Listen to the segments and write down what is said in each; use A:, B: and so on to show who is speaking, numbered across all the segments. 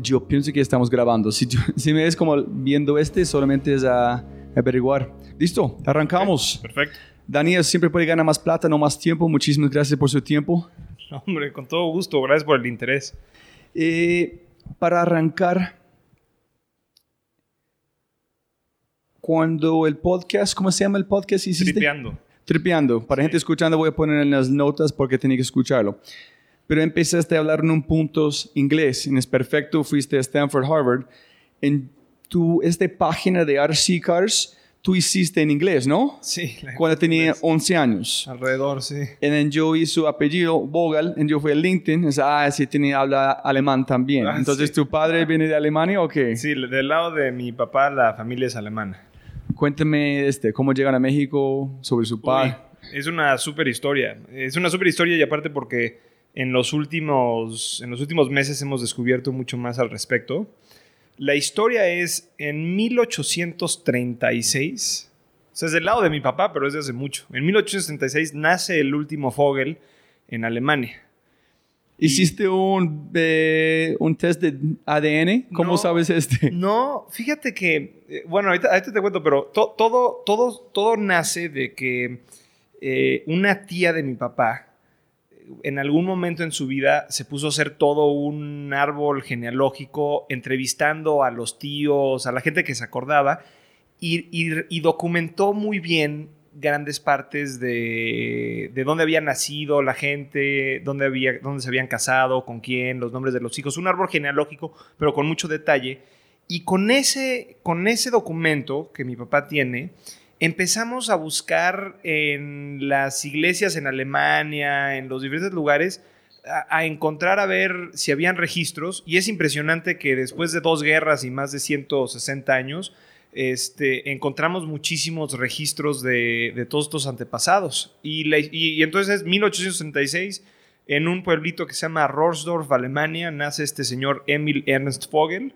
A: yo pienso que estamos grabando. Si, si me ves como viendo este, solamente es a averiguar. Listo, arrancamos.
B: Perfecto.
A: Daniel siempre puede ganar más plata, no más tiempo. Muchísimas gracias por su tiempo.
B: Hombre, con todo gusto. Gracias por el interés.
A: Eh, para arrancar, cuando el podcast, ¿cómo se llama el podcast?
B: Hiciste? Tripeando.
A: Tripeando. Para gente escuchando voy a poner en las notas porque tenía que escucharlo pero empezaste a hablar en un punto inglés, y es perfecto, fuiste a Stanford, Harvard, en tu esta página de RC Cars, tú hiciste en inglés, ¿no?
B: Sí.
A: Cuando tenía 11 años.
B: Alrededor, sí.
A: Y yo hice su apellido, Vogel, y yo fui a LinkedIn, y ah, sí, tenía, habla alemán también. Ah, Entonces, ¿tu padre viene de Alemania o qué?
B: Sí, del lado de mi papá, la familia es alemana.
A: Cuéntame, este, cómo llegan a México, sobre su padre.
B: Es una súper historia. Es una súper historia y aparte porque en los, últimos, en los últimos meses hemos descubierto mucho más al respecto. La historia es en 1836, o sea, es del lado de mi papá, pero es de hace mucho. En 1836 nace el último Fogel en Alemania.
A: ¿Hiciste un, eh, un test de ADN? ¿Cómo sabes este?
B: No, fíjate que, eh, bueno, ahorita, te cuento, pero todo, todo, todo nace de que eh, una tía de mi papá, en algún momento en su vida se puso a hacer todo un árbol genealógico, entrevistando a los tíos, a la gente que se acordaba, y, documentó muy bien grandes partes de, de, dónde había nacido la gente, dónde, había, dónde se habían casado, con quién, los nombres de los hijos, un árbol genealógico, pero con mucho detalle. Y con ese, con ese documento que mi papá tiene, empezamos a buscar en las iglesias en Alemania, en los diferentes lugares, a, encontrar a ver si habían registros. Y es impresionante que después de dos guerras y más de 160 años, este, encontramos muchísimos registros de, todos estos antepasados. Y, y, entonces, 1866, en un pueblito que se llama Rorsdorf, Alemania, nace este señor Emil Ernst Vogel.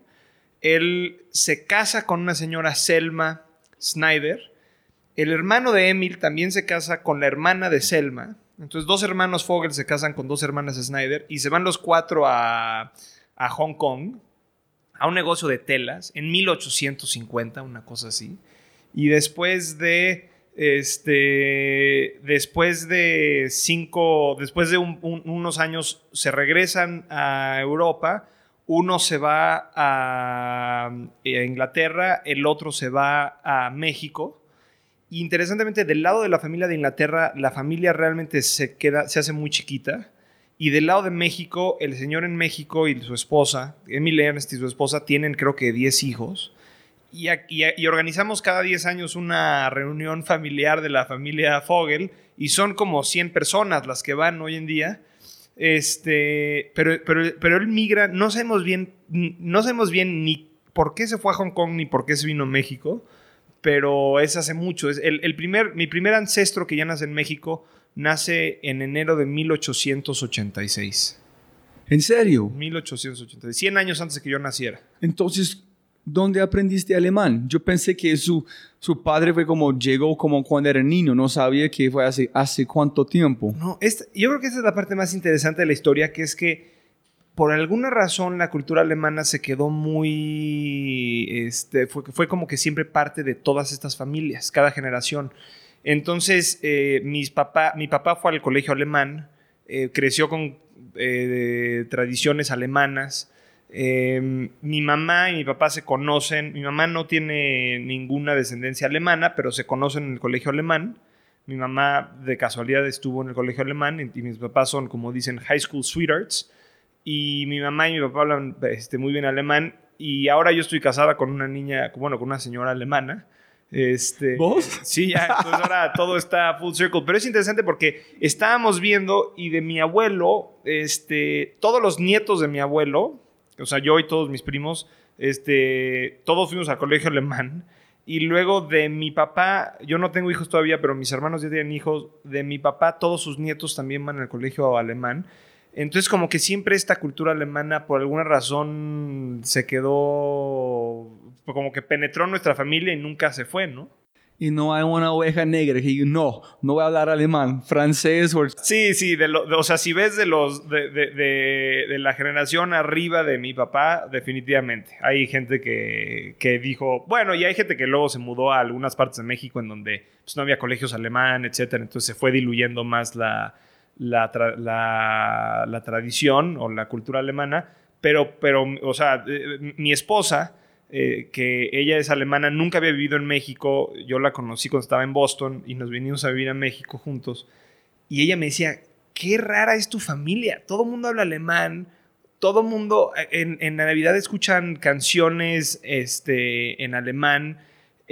B: Él se casa con una señora Selma Schneider el hermano de Emil también se casa con la hermana de Selma. Entonces, dos hermanos Fogel se casan con dos hermanas Snyder y se van los cuatro a, Hong Kong, a un negocio de telas, en 1850, una cosa así. Y después de. Este. Después de cinco. Después de unos años se regresan a Europa. Uno se va a Inglaterra, el otro se va a México interesantemente, del lado de la familia de Inglaterra, la familia realmente se queda, se hace muy chiquita. Y del lado de México, el señor en México y su esposa, Emily Ernst y su esposa, tienen creo que 10 hijos. Y, y, organizamos cada 10 años una reunión familiar de la familia Fogel. Y son como 100 personas las que van hoy en día. Este, pero, pero, pero él migra, no sabemos bien, no sabemos bien ni por qué se fue a Hong Kong ni por qué se vino a México pero es hace mucho. Es el, primer, mi primer ancestro que ya nace en México nace en enero de 1886.
A: ¿En serio?
B: 1886, 100 años antes de que yo naciera.
A: Entonces, ¿dónde aprendiste alemán? Yo pensé que su, su padre fue como, llegó como cuando era niño, no sabía que fue hace, hace cuánto tiempo.
B: No, yo creo que esa es la parte más interesante de la historia, que es que por alguna razón la cultura alemana se quedó muy, este, fue, como que siempre parte de todas estas familias, cada generación. Entonces, eh, mis papá, mi papá fue al colegio alemán, eh, creció con eh, tradiciones alemanas, Em, mi mamá y mi papá se conocen. Mi mamá no tiene ninguna descendencia alemana, pero se conocen en el colegio alemán. Mi mamá de casualidad estuvo en el colegio alemán y mis papás son, como dicen, high school sweethearts. Y mi mamá y mi papá hablan este, muy bien alemán. Y ahora yo estoy casada con una niña, bueno, con una señora alemana. Este,
A: ¿Vos?
B: Sí, ya, entonces ahora todo está full circle. Pero es interesante porque estábamos viendo y de mi abuelo, este, todos los nietos de mi abuelo, o sea, yo y todos mis primos, este, todos fuimos al colegio alemán. Y luego de mi papá, yo no tengo hijos todavía, pero mis hermanos ya tienen hijos. De mi papá, todos sus nietos también van al colegio alemán. Entonces, como que siempre esta cultura alemana, por alguna razón, se quedó, como que penetró en nuestra familia y nunca se fue, ¿no?
A: y no hay una oveja negra que diga, no, no voy a hablar alemán, francés o...
B: Sí, sí, de o sea, si ves de, los, de, la generación arriba de mi papá, definitivamente. Hay gente que, que, dijo, bueno, y hay gente que luego se mudó a algunas partes de México en donde pues, no había colegios alemán, etcétera, entonces se fue diluyendo más la, la, la, la tradición o la cultura alemana, pero, pero o sea, eh, mi esposa eh, que ella es alemana, nunca había vivido en México, yo la conocí cuando estaba en Boston y nos vinimos a vivir a México juntos. Y ella me decía, qué rara es tu familia, todo el mundo habla alemán, todo el mundo en, en, Navidad escuchan canciones este, en alemán.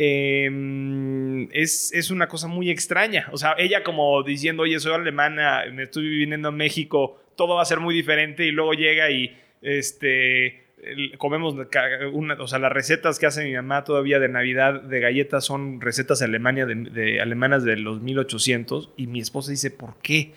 B: Em, es, es, una cosa muy extraña. O sea, ella como diciendo, oye, soy alemana, me estoy viviendo en México, todo va a ser muy diferente y luego llega y este comemos una, o sea, las recetas que hace mi mamá todavía de Navidad de galletas son recetas de, alemanas de los 1800 y mi esposa dice, ¿por qué?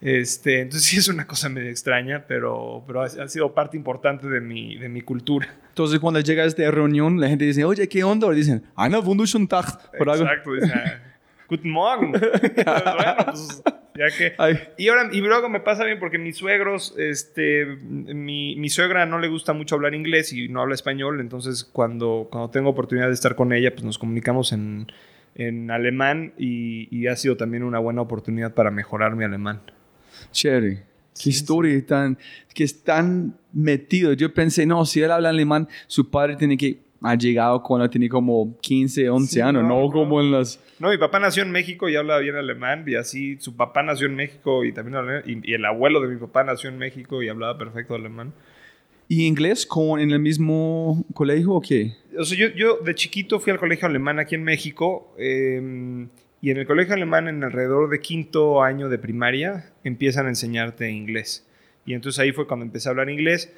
B: Este, entonces sí es una cosa medio extraña, pero, pero ha, sido parte importante de mi, de mi cultura.
A: Entonces cuando llega a esta reunión, la gente dice, oye, ¿qué onda? O dicen, Ana wunderschönen Tag.
B: Exacto, Guten Morgen. bueno, pues ya que... Y, ahora, y luego me pasa bien porque mis suegros, este, mi, mi, suegra no le gusta mucho hablar inglés y no habla español, entonces cuando, cuando tengo oportunidad de estar con ella, pues nos comunicamos en, en alemán y, y, ha sido también una buena oportunidad para mejorar mi alemán.
A: Chévere. Qué historia tan, que es tan metido. Yo pensé, no, si él habla alemán, su padre tiene que ha llegado cuando tenía como 15, 11 años, no, como en las...
B: No, mi papá nació en México y habla bien alemán, y así su papá nació en México y también y, el abuelo de mi papá nació en México y hablaba perfecto alemán.
A: ¿Y inglés con, en el mismo colegio o qué?
B: O sea, yo, yo de chiquito fui al colegio alemán aquí en México em, y en el colegio alemán en alrededor de quinto año de primaria empiezan a enseñarte inglés. Y entonces ahí fue cuando empecé a hablar inglés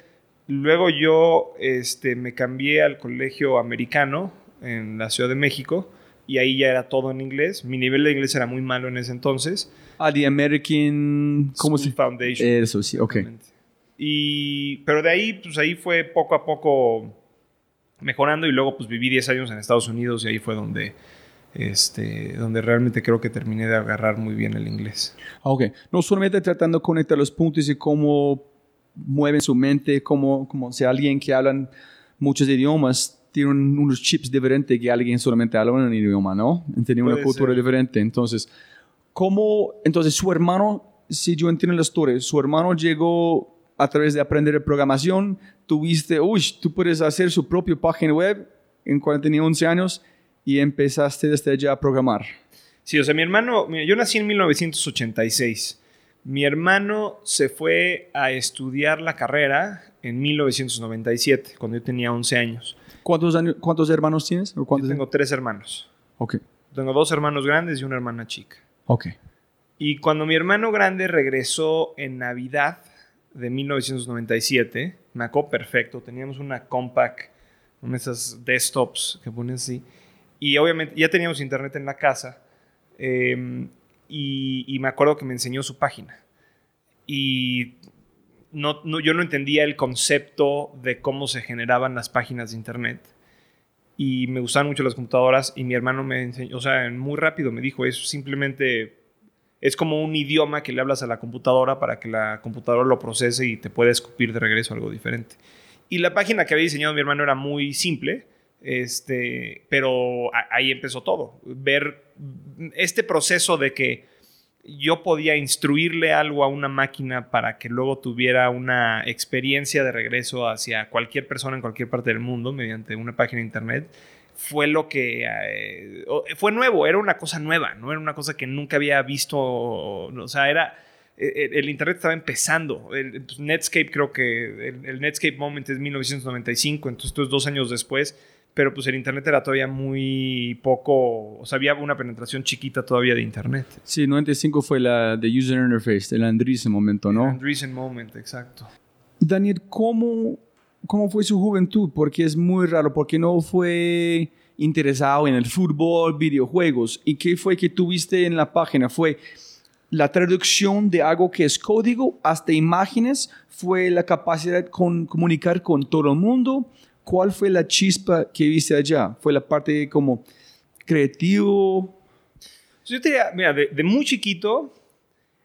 B: Luego yo este, me cambié al colegio americano en la Ciudad de México y ahí ya era todo en inglés. Mi nivel de inglés era muy malo en ese entonces.
A: Ah, The American
B: ¿cómo se? Foundation.
A: Eso sí, ok.
B: Y, pero de ahí, pues ahí fue poco a poco mejorando y luego pues viví 10 años en Estados Unidos y ahí fue donde, este, donde realmente creo que terminé de agarrar muy bien el inglés.
A: Ok, no solamente tratando de conectar los puntos y cómo mueven su mente como, como si alguien que habla muchos idiomas tiene unos chips diferentes que alguien solamente habla un idioma, ¿no? Tiene una cultura diferente. Entonces, ¿cómo? Entonces, su hermano, si yo entiendo la historia, su hermano llegó a través de aprender programación, tuviste, uy, tú puedes hacer su propia página web en cuando tenía 11 años y empezaste desde allá a programar.
B: Sí, o sea, mi hermano, yo nací en 1986. Mi hermano se fue a estudiar la carrera en 1997, cuando yo tenía 11 años.
A: ¿Cuántos, años, cuántos hermanos tienes?
B: yo tengo tres hermanos.
A: Ok.
B: Tengo dos hermanos grandes y una hermana chica.
A: Ok.
B: Y cuando mi hermano grande regresó en Navidad de 1997, me acuerdo perfecto, teníamos una compact, una de esas desktops que ponen así, y obviamente ya teníamos internet en la casa. Eh, y, me acuerdo que me enseñó su página. Y no, yo no entendía el concepto de cómo se generaban las páginas de internet. Y me gustaban mucho las computadoras y mi hermano me enseñó, o sea, muy rápido me dijo, es simplemente, es como un idioma que le hablas a la computadora para que la computadora lo procese y te pueda escupir de regreso algo diferente. Y la página que había diseñado mi hermano era muy simple, este, pero ahí empezó todo. Ver este proceso de que yo podía instruirle algo a una máquina para que luego tuviera una experiencia de regreso hacia cualquier persona en cualquier parte del mundo mediante una página de internet, fue lo que eh, fue nuevo, era una cosa nueva, no era una cosa que nunca había visto, o sea, era e, e, el, internet estaba empezando. El, pues, Netscape creo que el, Netscape Moment es 1995, entonces dos años después pero pues el Internet era todavía muy poco, o sea, había una penetración chiquita todavía de Internet.
A: Sí, 95 fue la de User Interface, el Andreessen momento, ¿no?
B: El Andreessen moment, exacto.
A: Daniel, ¿cómo, ¿cómo fue su juventud? Porque es muy raro, porque no fue interesado en el fútbol, videojuegos. ¿Y qué fue que tuviste en la página? ¿Fue la traducción de algo que es código hasta imágenes? ¿Fue la capacidad de comunicar con todo el mundo? ¿Cuál fue la chispa que viste allá? ¿Fue la parte como creativo?
B: Yo te diría, mira, de, muy chiquito,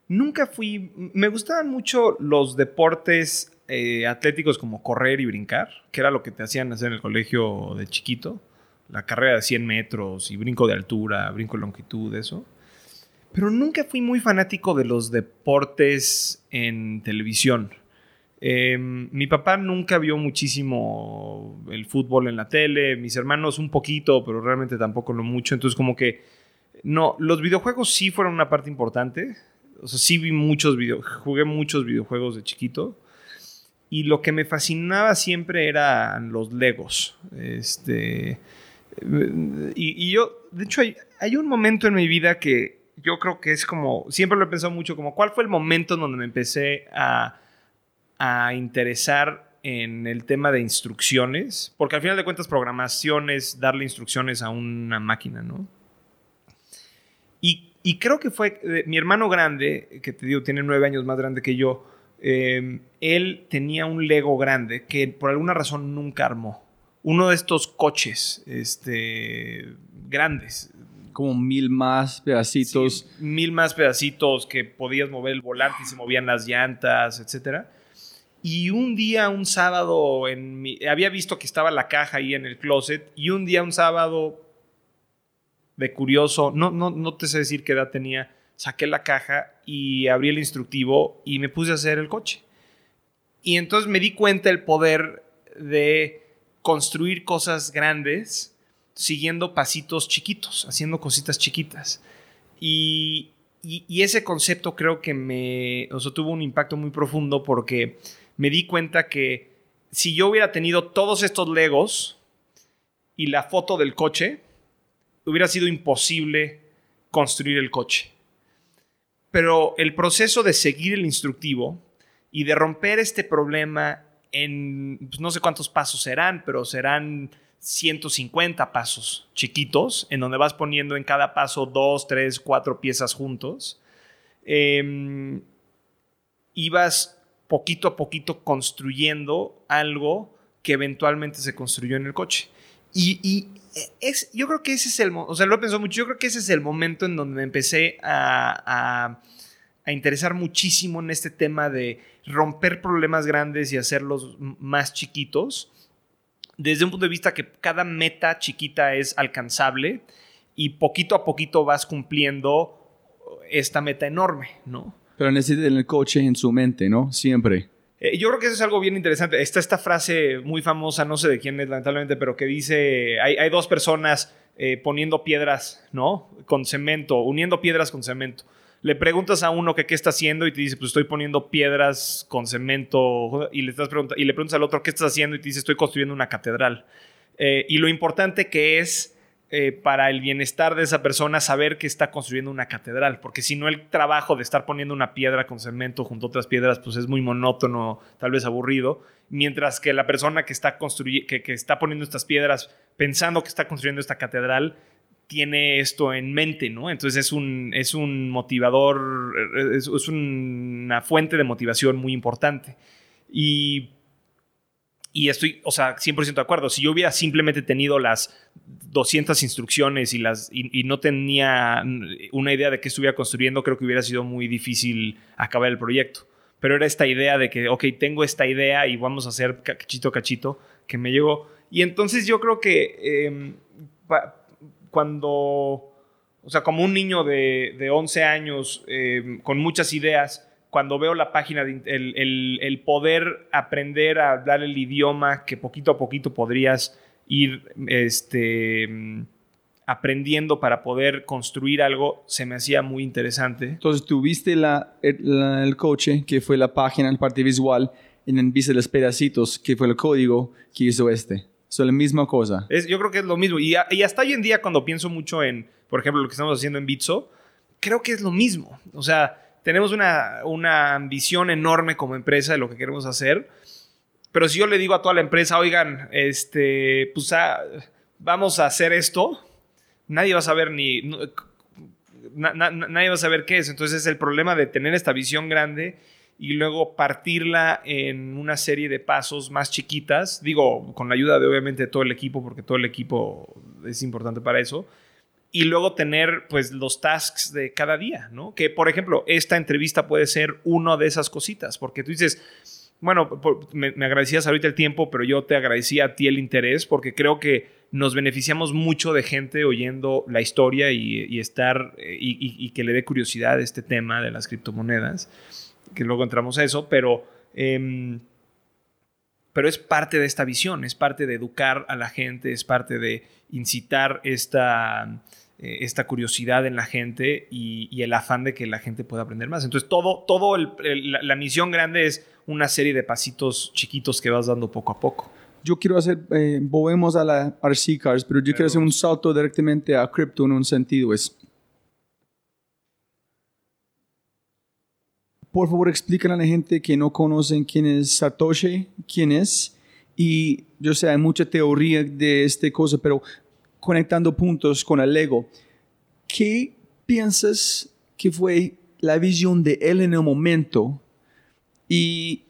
B: nunca fui, me gustaban mucho los deportes eh, atléticos como correr y brincar, que era lo que te hacían hacer en el colegio de chiquito. La carrera de 100 metros y brinco de altura, brinco de longitud, eso. Pero nunca fui muy fanático de los deportes en televisión. Em, mi papá nunca vio muchísimo el fútbol en la tele, mis hermanos un poquito, pero realmente tampoco lo mucho. Entonces como que, no, los videojuegos sí fueron una parte importante. O sea, sí vi muchos videojuegos, jugué muchos videojuegos de chiquito. Y lo que me fascinaba siempre eran los Legos. Este, y, yo, de hecho, hay, hay un momento en mi vida que yo creo que es como, siempre lo he pensado mucho, como cuál fue el momento en donde me empecé a a interesar en el tema de instrucciones, porque al final de cuentas programación es darle instrucciones a una máquina, ¿no? Y, creo que fue eh, mi hermano grande, que te digo, tiene nueve años más grande que yo, em, él tenía un Lego grande que por alguna razón nunca armó. Uno de estos coches este, grandes.
A: Como mil más pedacitos.
B: mil más pedacitos que podías mover el volante y se movían las llantas, etcétera. Y un día, un sábado, en había visto que estaba la caja ahí en el closet. Y un día, un sábado, de curioso, no, no, no te sé decir qué edad tenía, saqué la caja y abrí el instructivo y me puse a hacer el coche. Y entonces me di cuenta el poder de construir cosas grandes siguiendo pasitos chiquitos, haciendo cositas chiquitas. Y, y, ese concepto creo que me, o sea, tuvo un impacto muy profundo porque me di cuenta que si yo hubiera tenido todos estos Legos y la foto del coche, hubiera sido imposible construir el coche. Pero el proceso de seguir el instructivo y de romper este problema en pues, no sé cuántos pasos serán, pero serán 150 pasos chiquitos, en donde vas poniendo en cada paso dos, tres, cuatro piezas juntos. Eh, ibas poquito a poquito construyendo algo que eventualmente se construyó en el coche. Y, es, yo creo que ese es el, o sea, lo pensado mucho, yo creo que ese es el momento en donde me empecé a, a, interesar muchísimo en este tema de romper problemas grandes y hacerlos más chiquitos, desde un punto de vista que cada meta chiquita es alcanzable y poquito a poquito vas cumpliendo esta meta enorme, ¿no?
A: Pero necesita el coche en su mente, ¿no? Siempre.
B: Eh, yo creo que eso es algo bien interesante. Está esta frase muy famosa, no sé de quién es lamentablemente, pero que dice, hay, dos personas eh, poniendo piedras, ¿no? Con cemento, uniendo piedras con cemento. Le preguntas a uno que qué está haciendo y te dice, pues estoy poniendo piedras con cemento. Y le, estás y le preguntas al otro qué estás haciendo y te dice, estoy construyendo una catedral. Eh, y lo importante que es eh, para el bienestar de esa persona saber que está construyendo una catedral, porque si no el trabajo de estar poniendo una piedra con cemento junto a otras piedras, pues es muy monótono, tal vez aburrido, mientras que la persona que está, que, que está poniendo estas piedras pensando que está construyendo esta catedral, tiene esto en mente, ¿no? Entonces es un, es un motivador, es, es una fuente de motivación muy importante. Y y estoy, o sea, 100% de acuerdo. Si yo hubiera simplemente tenido las 200 instrucciones y, las, y, no tenía una idea de qué estuviera construyendo, creo que hubiera sido muy difícil acabar el proyecto. Pero era esta idea de que, ok, tengo esta idea y vamos a hacer cachito cachito que me llegó. Y entonces yo creo que em, cuando... O sea, como un niño de, de 11 años eh, con muchas ideas, cuando veo la página, de, el, el, poder aprender a hablar el idioma que poquito a poquito podrías ir este, aprendiendo para poder construir algo, se me hacía muy interesante.
A: Entonces, tuviste la, el, coche, que fue la página, la parte visual, en el de los pedacitos, que fue el código que hizo este. Es la misma cosa.
B: Es, yo creo que es lo mismo. Y, y, hasta hoy en día, cuando pienso mucho en, por ejemplo, lo que estamos haciendo en Bitso, creo que es lo mismo. O sea, tenemos una, una ambición enorme como empresa de lo que queremos hacer. Pero si yo le digo a toda la empresa, oigan, este, pues ah, vamos a hacer esto, nadie va a saber ni. nadie va a saber qué es. Entonces, es el problema de tener esta visión grande y luego partirla en una serie de pasos más chiquitas. Digo, con la ayuda de obviamente todo el equipo, porque todo el equipo es importante para eso. Y luego tener pues los tasks de cada día, ¿no? Que por ejemplo, esta entrevista puede ser una de esas cositas, porque tú dices, bueno, me, me, agradecías ahorita el tiempo, pero yo te agradecía a ti el interés, porque creo que nos beneficiamos mucho de gente oyendo la historia y, estar y, y, que le dé curiosidad este tema de las criptomonedas que luego entramos a eso, pero, em, pero es parte de esta visión, es parte de educar a la gente, es parte de incitar esta, eh, esta curiosidad en la gente y, el afán de que la gente pueda aprender más. Entonces, todo, todo la, misión grande es una serie de pasitos chiquitos que vas dando poco a poco
A: yo quiero hacer, eh, volvemos a la RC Cars, pero yo quiero hacer un salto directamente a cripto en un sentido. Es, por favor expliquen a la gente que no conocen quién es Satoshi, quién es. Y yo sé, hay mucha teoría de esta cosa, pero conectando puntos con el Lego, ¿qué piensas que fue la visión de él en el momento? Y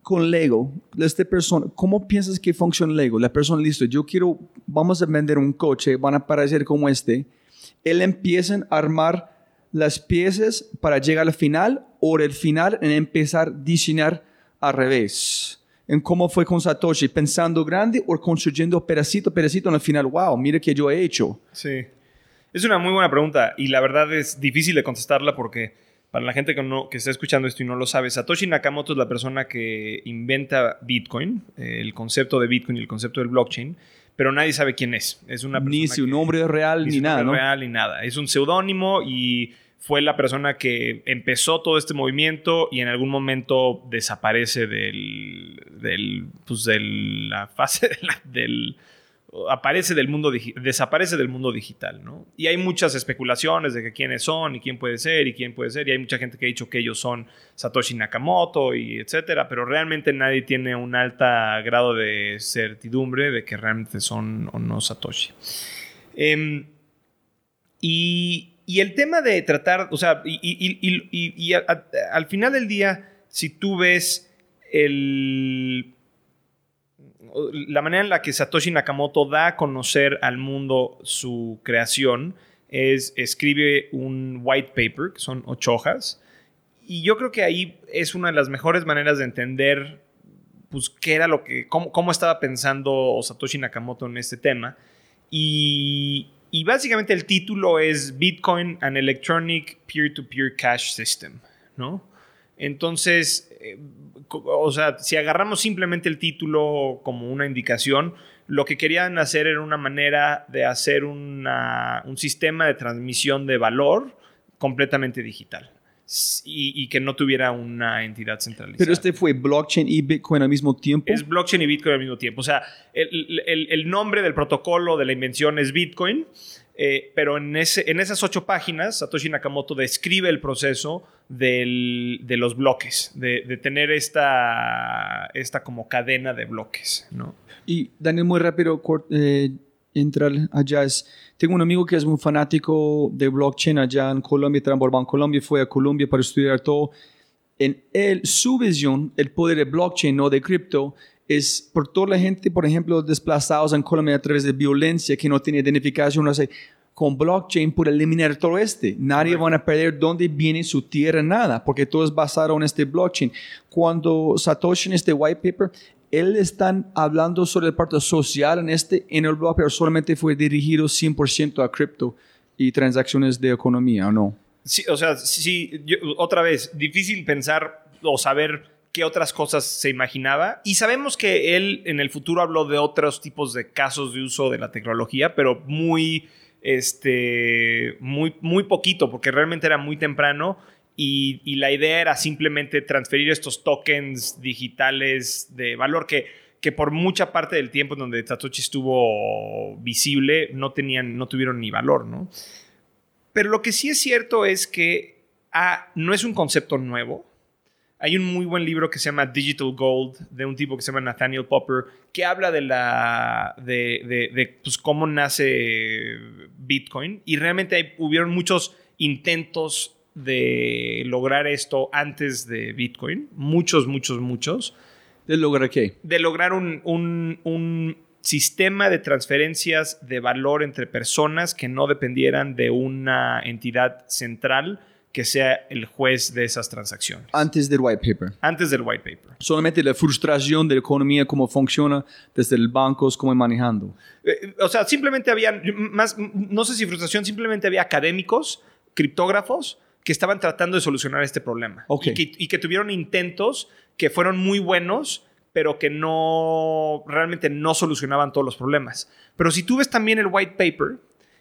A: con Lego, esta persona, ¿cómo piensas que funciona Lego? La persona, listo, yo quiero, vamos a vender un coche, van a parecer como este. Él empieza a armar las piezas para llegar al final o el final en empezar a diseñar al revés. En cómo fue con Satoshi, pensando grande o construyendo pedacito pedacito en el final. Wow, mire que yo he hecho.
B: Sí. Es una muy buena pregunta y la verdad es difícil de contestarla porque para la gente que, no, que está escuchando esto y no lo sabe, Satoshi Nakamoto es la persona que inventa Bitcoin, el concepto de Bitcoin y el concepto del blockchain pero nadie sabe quién es. Es una
A: ni su nombre real ni, nada,
B: nombre real ni nada. Es un seudónimo y fue la persona que empezó todo este movimiento y en algún momento desaparece del, del pues de la fase del aparece del mundo desaparece del mundo digital, ¿no? Y hay muchas especulaciones de que quiénes son y quién puede ser y quién puede ser y hay mucha gente que ha dicho que ellos son Satoshi Nakamoto y etcétera, pero realmente nadie tiene un alto grado de certidumbre de que realmente son o no Satoshi. Em, y, y, el tema de tratar, o sea, y, y al final del día, si tú ves el la manera en la que Satoshi Nakamoto da a conocer al mundo su creación es escribe un white paper, que son ocho hojas, y yo creo que ahí es una de las mejores maneras de entender pues qué era lo que, cómo, estaba pensando Satoshi Nakamoto en este tema. Y, y básicamente el título es Bitcoin, an Electronic Peer-to-Peer Cash System, ¿no? Entonces, eh, o sea, si agarramos simplemente el título como una indicación, lo que querían hacer era una manera de hacer un sistema de transmisión de valor completamente digital. Y, que no tuviera una entidad centralizada.
A: Pero este fue blockchain y Bitcoin al mismo tiempo.
B: Es blockchain y Bitcoin al mismo tiempo. O sea, el nombre del protocolo de la invención es Bitcoin eh, pero en, ese, en esas ocho páginas, Satoshi Nakamoto describe el proceso de los bloques, de, tener esta, esta como cadena de bloques. ¿no?
A: Y Daniel, muy rápido, eh, entrar allá. Es, tengo un amigo que es un fanático de blockchain allá en Colombia, trabajó en Colombia, fue a Colombia para estudiar todo. En él, su visión, el poder de blockchain, no de cripto, es por toda la gente, por ejemplo, desplazados en Colombia a través de violencia que no tiene identificación, no sé, con blockchain por eliminar todo este. Nadie va a perder dónde viene su tierra, nada, porque todo es basado en este blockchain. Cuando Satoshi en este white paper, él están hablando sobre la parte social en este, en el blog, pero solamente fue dirigido 100% a cripto y transacciones de economía, ¿o no?
B: Sí, o sea, sí, yo- otra vez, difícil pensar o saber qué otras cosas se imaginaba. Y sabemos que él en el futuro habló de otros tipos de casos de uso de la tecnología, pero muy, este, muy, muy poquito, porque realmente era muy temprano. Y, y la idea era simplemente transferir estos tokens digitales de valor que, que por mucha parte del tiempo donde Satoshi estuvo visible no, tenían, no tuvieron ni valor, ¿no? Pero lo que sí es cierto es que ah, no es un concepto nuevo. Hay un muy buen libro que se llama Digital Gold de un tipo que se llama Nathaniel Popper que habla de la de, de- de, pues, cómo nace Bitcoin y realmente hay- hubieron muchos intentos de lograr esto antes de Bitcoin, muchos, muchos, muchos
A: ¿De lograr qué?
B: de lograr un, un- un sistema de transferencias de valor entre personas que no dependieran de una entidad central que sea el juez de esas transacciones.
A: Antes del white paper.
B: Antes del white paper.
A: Solamente la frustración de la economía, cómo funciona desde el bancos, cómo manejando.
B: Eh, o sea, simplemente había, más, no sé si frustración, simplemente había académicos, criptógrafos, que estaban tratando de solucionar este problema.
A: Ok.
B: Y, que, y que tuvieron intentos que fueron muy buenos, pero que no, realmente no solucionaban todos los problemas. Pero si tú ves también el white paper,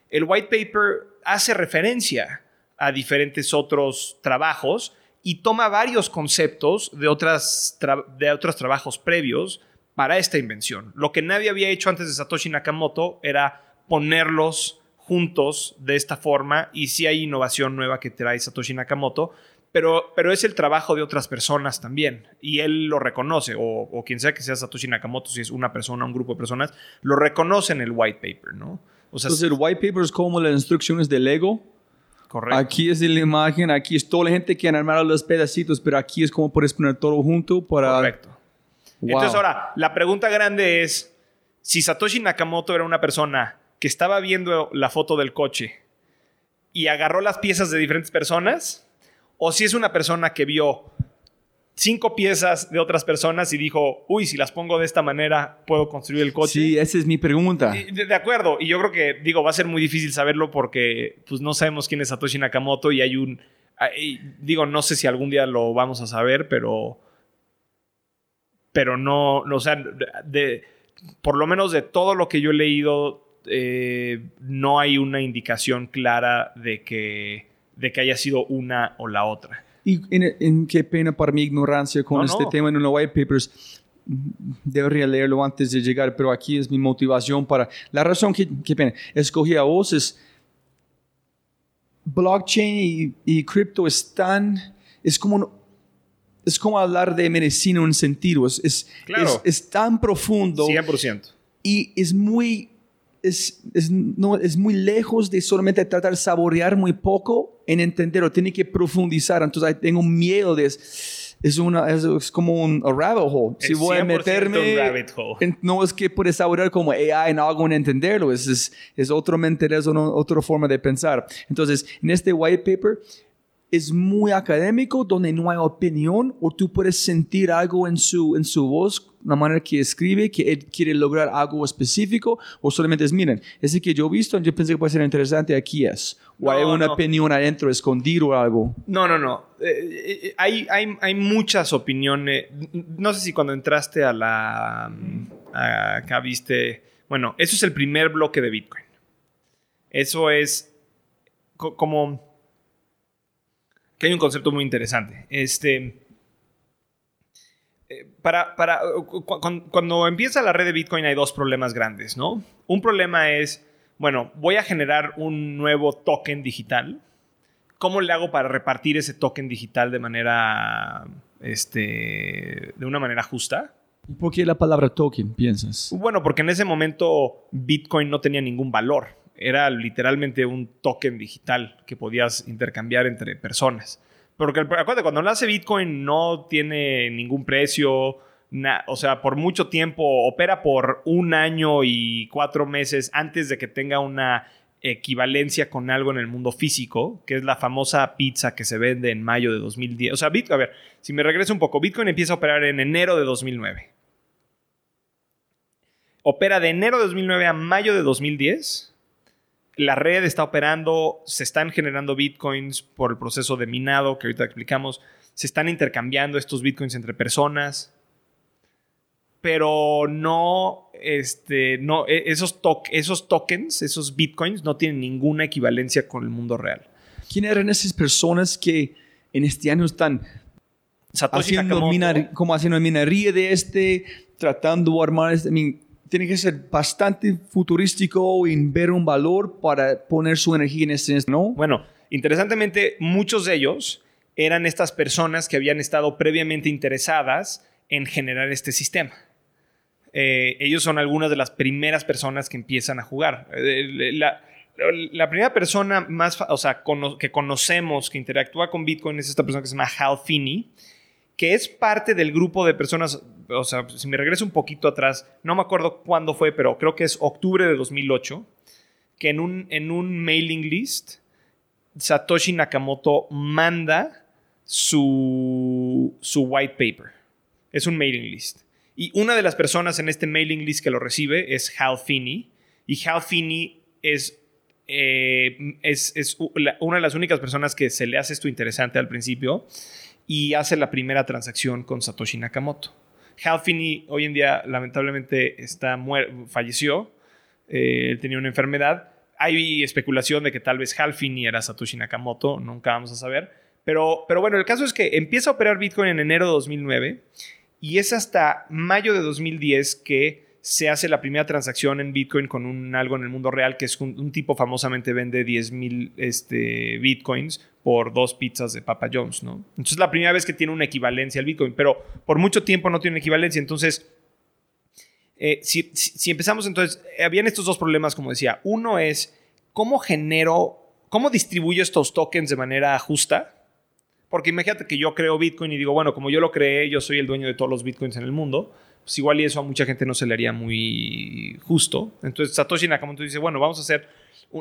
B: el white paper hace referencia a diferentes otros trabajos y toma varios conceptos de, otras tra- de otros trabajos previos para esta invención. Lo que nadie había hecho antes de Satoshi Nakamoto era ponerlos juntos de esta forma y sí hay innovación nueva que trae Satoshi Nakamoto, pero, pero es el trabajo de otras personas también y él lo reconoce o, o quien sea que sea Satoshi Nakamoto, si es una persona, un grupo de personas, lo reconoce en el white paper, ¿no? O sea,
A: Entonces el white paper es como las instrucciones de Lego.
B: correcto.
A: Aquí es la imagen, aquí es toda la gente que han armado los pedacitos, pero aquí es como puedes poner todo junto para...
B: Correcto.
A: Wow.
B: Entonces ahora, la pregunta grande es, si Satoshi Nakamoto era una persona que estaba viendo la foto del coche y agarró las piezas de diferentes personas, o si es una persona que vio cinco piezas de otras personas y dijo, uy, si las pongo de esta manera, puedo construir el coche.
A: Sí, esa es mi pregunta.
B: De, de acuerdo, y yo creo que, digo, va a ser muy difícil saberlo porque pues no sabemos quién es Satoshi Nakamoto y hay un, hay- digo, no sé si algún día lo vamos a saber, pero, pero no, no, o sea, de, por lo menos de todo lo que yo he leído, eh, no hay una indicación clara de que, de que haya sido una o la otra.
A: Y en, en qué pena para mi ignorancia con
B: No,
A: este
B: no.
A: tema en los white papers. Debería leerlo antes de llegar, pero aquí es mi motivación para... La razón que, qué pena, escogí a vos es... Blockchain y, y cripto es tan... Es como, un- es como hablar de medicina en un sentido. Es, es,
B: Claro.
A: es, es tan profundo
B: 100%.
A: y es muy, es, es, no, es muy lejos de solamente tratar de saborear muy poco en entenderlo, tiene que profundizar. Entonces tengo miedo de... Es, es, una, es, es como un rabbit hole. Si voy a
B: 100%
A: meterme...
B: rabbit hole.
A: en- no es que puedes saborear como AI en algo en entenderlo, es, es, es otro mente, es una- otra forma de pensar. Entonces, en este white paper es muy académico, donde no hay opinión, o tú puedes sentir algo en su, en su voz, la manera que escribe, que él quiere lograr algo específico, o solamente es, miren, ese que yo he visto, yo pensé que puede ser interesante, aquí es. O
B: No,
A: hay una
B: no.
A: opinión adentro, escondido o algo.
B: No, no, no. Eh, eh, hay, hay, hay muchas opiniones. No sé si cuando entraste a la... mm, a- acá viste... Bueno, eso es el primer bloque de Bitcoin. Eso es co- como... Que hay un concepto muy interesante. Este... eh, Para, para, cu- cuando empieza la red de Bitcoin hay dos problemas grandes, ¿no? Un problema es, bueno, voy a generar un nuevo token digital. ¿Cómo le hago para repartir ese token digital de manera, este, de una manera justa?
A: ¿Y por qué la palabra token, piensas?
B: Bueno, porque en ese momento Bitcoin no tenía ningún valor. Era literalmente un token digital que podías intercambiar entre personas. Porque acuérdate, cuando nace Bitcoin no tiene ningún precio. o sea, por mucho tiempo opera por un año y cuatro meses antes de que tenga una equivalencia con algo en el mundo físico, que es la famosa pizza que se vende en mayo de 2010. O sea, Bitcoin, a ver, si me regreso un poco, Bitcoin empieza a operar en enero de 2009. opera de enero de 2009 a mayo de 2010. La red está operando, se están generando bitcoins por el proceso de minado que ahorita explicamos, se están intercambiando estos bitcoins entre personas, pero no, este, no, e, esos, esos tokens, esos bitcoins no tienen ninguna equivalencia con el mundo real.
A: ¿Quién eran esas personas que en este año están haciendo como haciendo minería de este, tratando de armar este? Tiene que ser bastante futurístico y ver un valor para poner su energía en este, ¿no?
B: Bueno, interesantemente, muchos de ellos eran estas personas que habían estado previamente interesadas en generar este sistema. Eh, ellos son algunas de las primeras personas que empiezan a jugar. Eh, la, la primera persona más, o sea, que conocemos que interactúa con Bitcoin es esta persona que se llama Hal Finney, que es parte del grupo de personas, o sea, si me regreso un poquito atrás, no me acuerdo cuándo fue, pero creo que es octubre de 2008, que en un, en un mailing list, Satoshi Nakamoto manda su, su white paper. Es un mailing list. Y una de las personas en este mailing list que lo recibe es Hal Finney. Y Hal Finney es eh, es, una de las únicas personas que se le hace esto interesante al principio y hace la primera transacción con Satoshi Nakamoto. Hal hoy en día lamentablemente está falleció, eh, él tenía una enfermedad. Hay especulación de que tal vez Hal era Satoshi Nakamoto, nunca vamos a saber. Pero, pero bueno, el caso es que empieza a operar Bitcoin en enero de 2009 y es hasta mayo de 2010 que se hace la primera transacción en Bitcoin con un algo en el mundo real, que es un, tipo famosamente vende 10 mil este, Bitcoins por dos pizzas de Papa John's, ¿no? Entonces es la primera vez que tiene una equivalencia al Bitcoin, pero por mucho tiempo no tiene equivalencia. Entonces, eh, si, si, empezamos entonces, habían estos dos problemas, como decía. Uno es, ¿cómo genero, cómo distribuyo estos tokens de manera justa? Porque imagínate que yo creo Bitcoin y digo, bueno, como yo lo creé, yo soy el dueño de todos los Bitcoins en el mundo pues igual y eso a mucha gente no se le haría muy justo. Entonces Satoshi Nakamoto dice, bueno, vamos a hacer,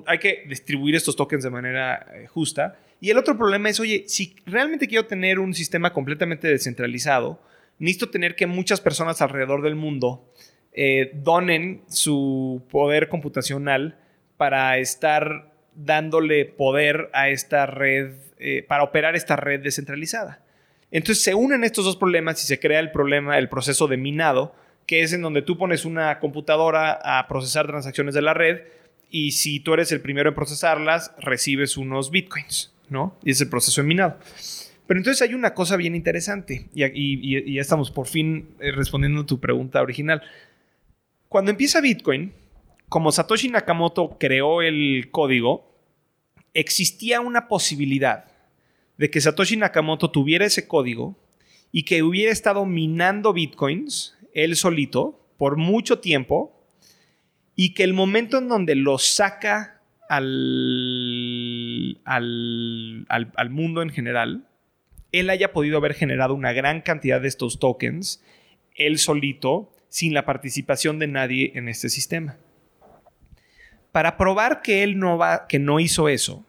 B: hay que distribuir estos tokens de manera eh, justa. Y el otro problema es, oye, si realmente quiero tener un sistema completamente descentralizado, necesito tener que muchas personas alrededor del mundo eh, donen su poder computacional para estar dándole poder a esta red, eh, para operar esta red descentralizada. Entonces se unen estos dos problemas y se crea el problema, el proceso de minado, que es en donde tú pones una computadora a procesar transacciones de la red y si tú eres el primero en procesarlas, recibes unos bitcoins, ¿no? Y es el proceso de minado. Pero entonces hay una cosa bien interesante y, ya estamos por fin eh, respondiendo a tu pregunta original. Cuando empieza Bitcoin, como Satoshi Nakamoto creó el código, existía una posibilidad de que Satoshi Nakamoto tuviera ese código y que hubiera estado minando bitcoins él solito por mucho tiempo y que el momento en donde lo saca al, al, al, mundo en general, él haya podido haber generado una gran cantidad de estos tokens él solito sin la participación de nadie en este sistema. Para probar que él no, va, que no hizo eso,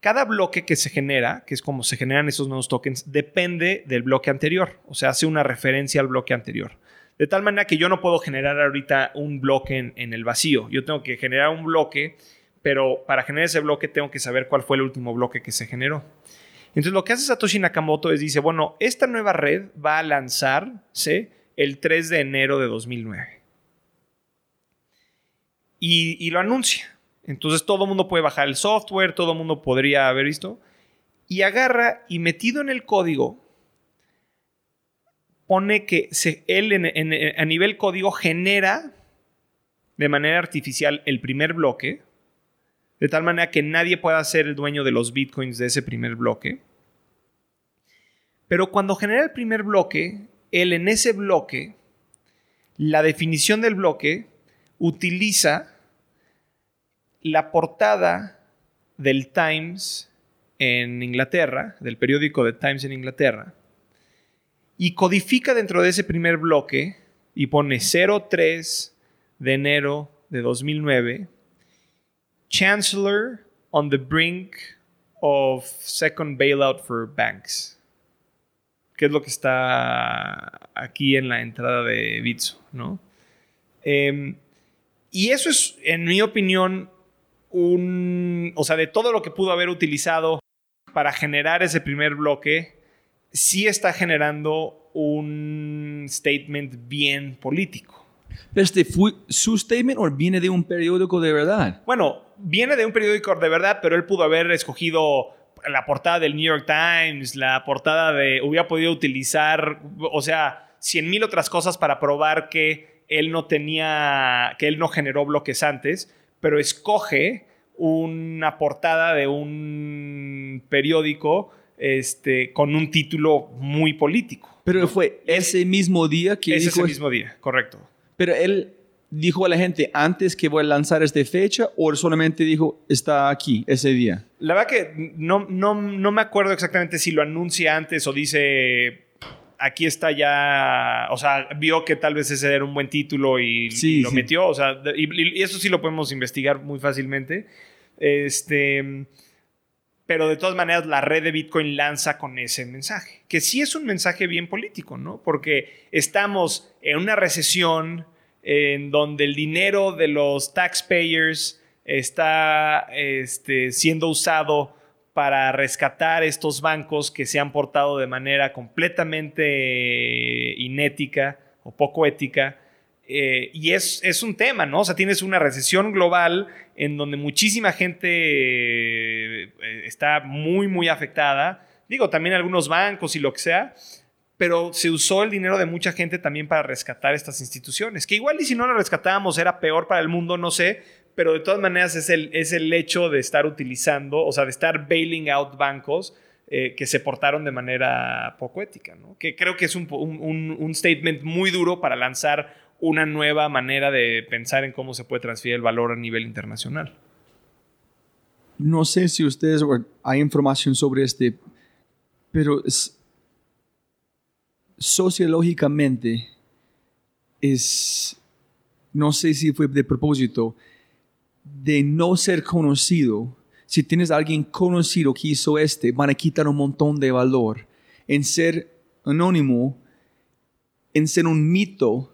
B: cada bloque que se genera, que es como se generan esos nuevos tokens, depende del bloque anterior, o sea, hace una referencia al bloque anterior. De tal manera que yo no puedo generar ahorita un bloque en, el vacío. Yo tengo que generar un bloque, pero para generar ese bloque tengo que saber cuál fue el último bloque que se generó. Entonces lo que hace Satoshi Nakamoto es dice, bueno, esta nueva red va a lanzarse el 3 de enero de 2009. y lo anuncia. Entonces todo el mundo puede bajar el software, todo el mundo podría haber visto. Y agarra y metido en el código, pone que él a nivel código genera de manera artificial el primer bloque, de tal manera que nadie pueda ser el dueño de los bitcoins de ese primer bloque. Pero cuando genera el primer bloque, él en ese bloque, la definición del bloque utiliza la portada del Times en Inglaterra, del periódico The Times en Inglaterra, y codifica dentro de ese primer bloque y pone 03 de enero de 2009, Chancellor on the brink of second bailout for banks. Que es lo que está aquí en la entrada de Bitso, ¿no? Em, y eso es, en mi opinión, un, o sea, de todo lo que pudo haber utilizado para generar ese primer bloque, sí está generando un statement bien político.
A: ¿Este fue su statement o viene de un periódico de verdad?
B: Bueno, viene de un periódico de verdad, pero él pudo haber escogido la portada del New York Times, la portada de... Hubiera podido utilizar, o sea, cien mil otras cosas para probar que él no tenía, que él no generó bloques antes, pero escoge una portada de un periódico este, con un título muy político.
A: Pero fue ese mismo día que
B: es ese mismo día, correcto.
A: Pero él dijo a la gente antes que voy a lanzar esta fecha o solamente dijo está aquí ese día.
B: La verdad que no, no, no me acuerdo exactamente si lo anuncia antes o dice aquí está ya, o sea, vio que tal vez ese era un buen título y, lo metió, o sea, y, eso sí lo podemos investigar muy fácilmente. Este, pero de todas maneras la red de Bitcoin lanza con ese mensaje, que sí es un mensaje bien político, ¿no? Porque estamos en una recesión en donde el dinero de los taxpayers está este, siendo usado para rescatar estos bancos que se han portado de manera completamente inética o poco ética eh, y es, es, un tema, ¿no? O sea, tienes una recesión global en donde muchísima gente eh, está muy, muy afectada. Digo, también algunos bancos y lo que sea, pero se usó el dinero de mucha gente también para rescatar estas instituciones, que igual y si no las rescatábamos era peor para el mundo, no sé, pero de todas maneras es el, es el hecho de estar utilizando, o sea, de estar bailing out bancos. Eh, que se portaron de manera poco ética, ¿no? Que creo que es un, un, un, statement muy duro para lanzar una nueva manera de pensar en cómo se puede transferir el valor a nivel internacional.
A: No sé si ustedes hay información sobre este, pero sociológicamente es, no sé si fue de propósito, de no ser conocido. Si tienes a alguien conocido que hizo este, van a quitar un montón de valor. En ser anónimo, en ser un mito,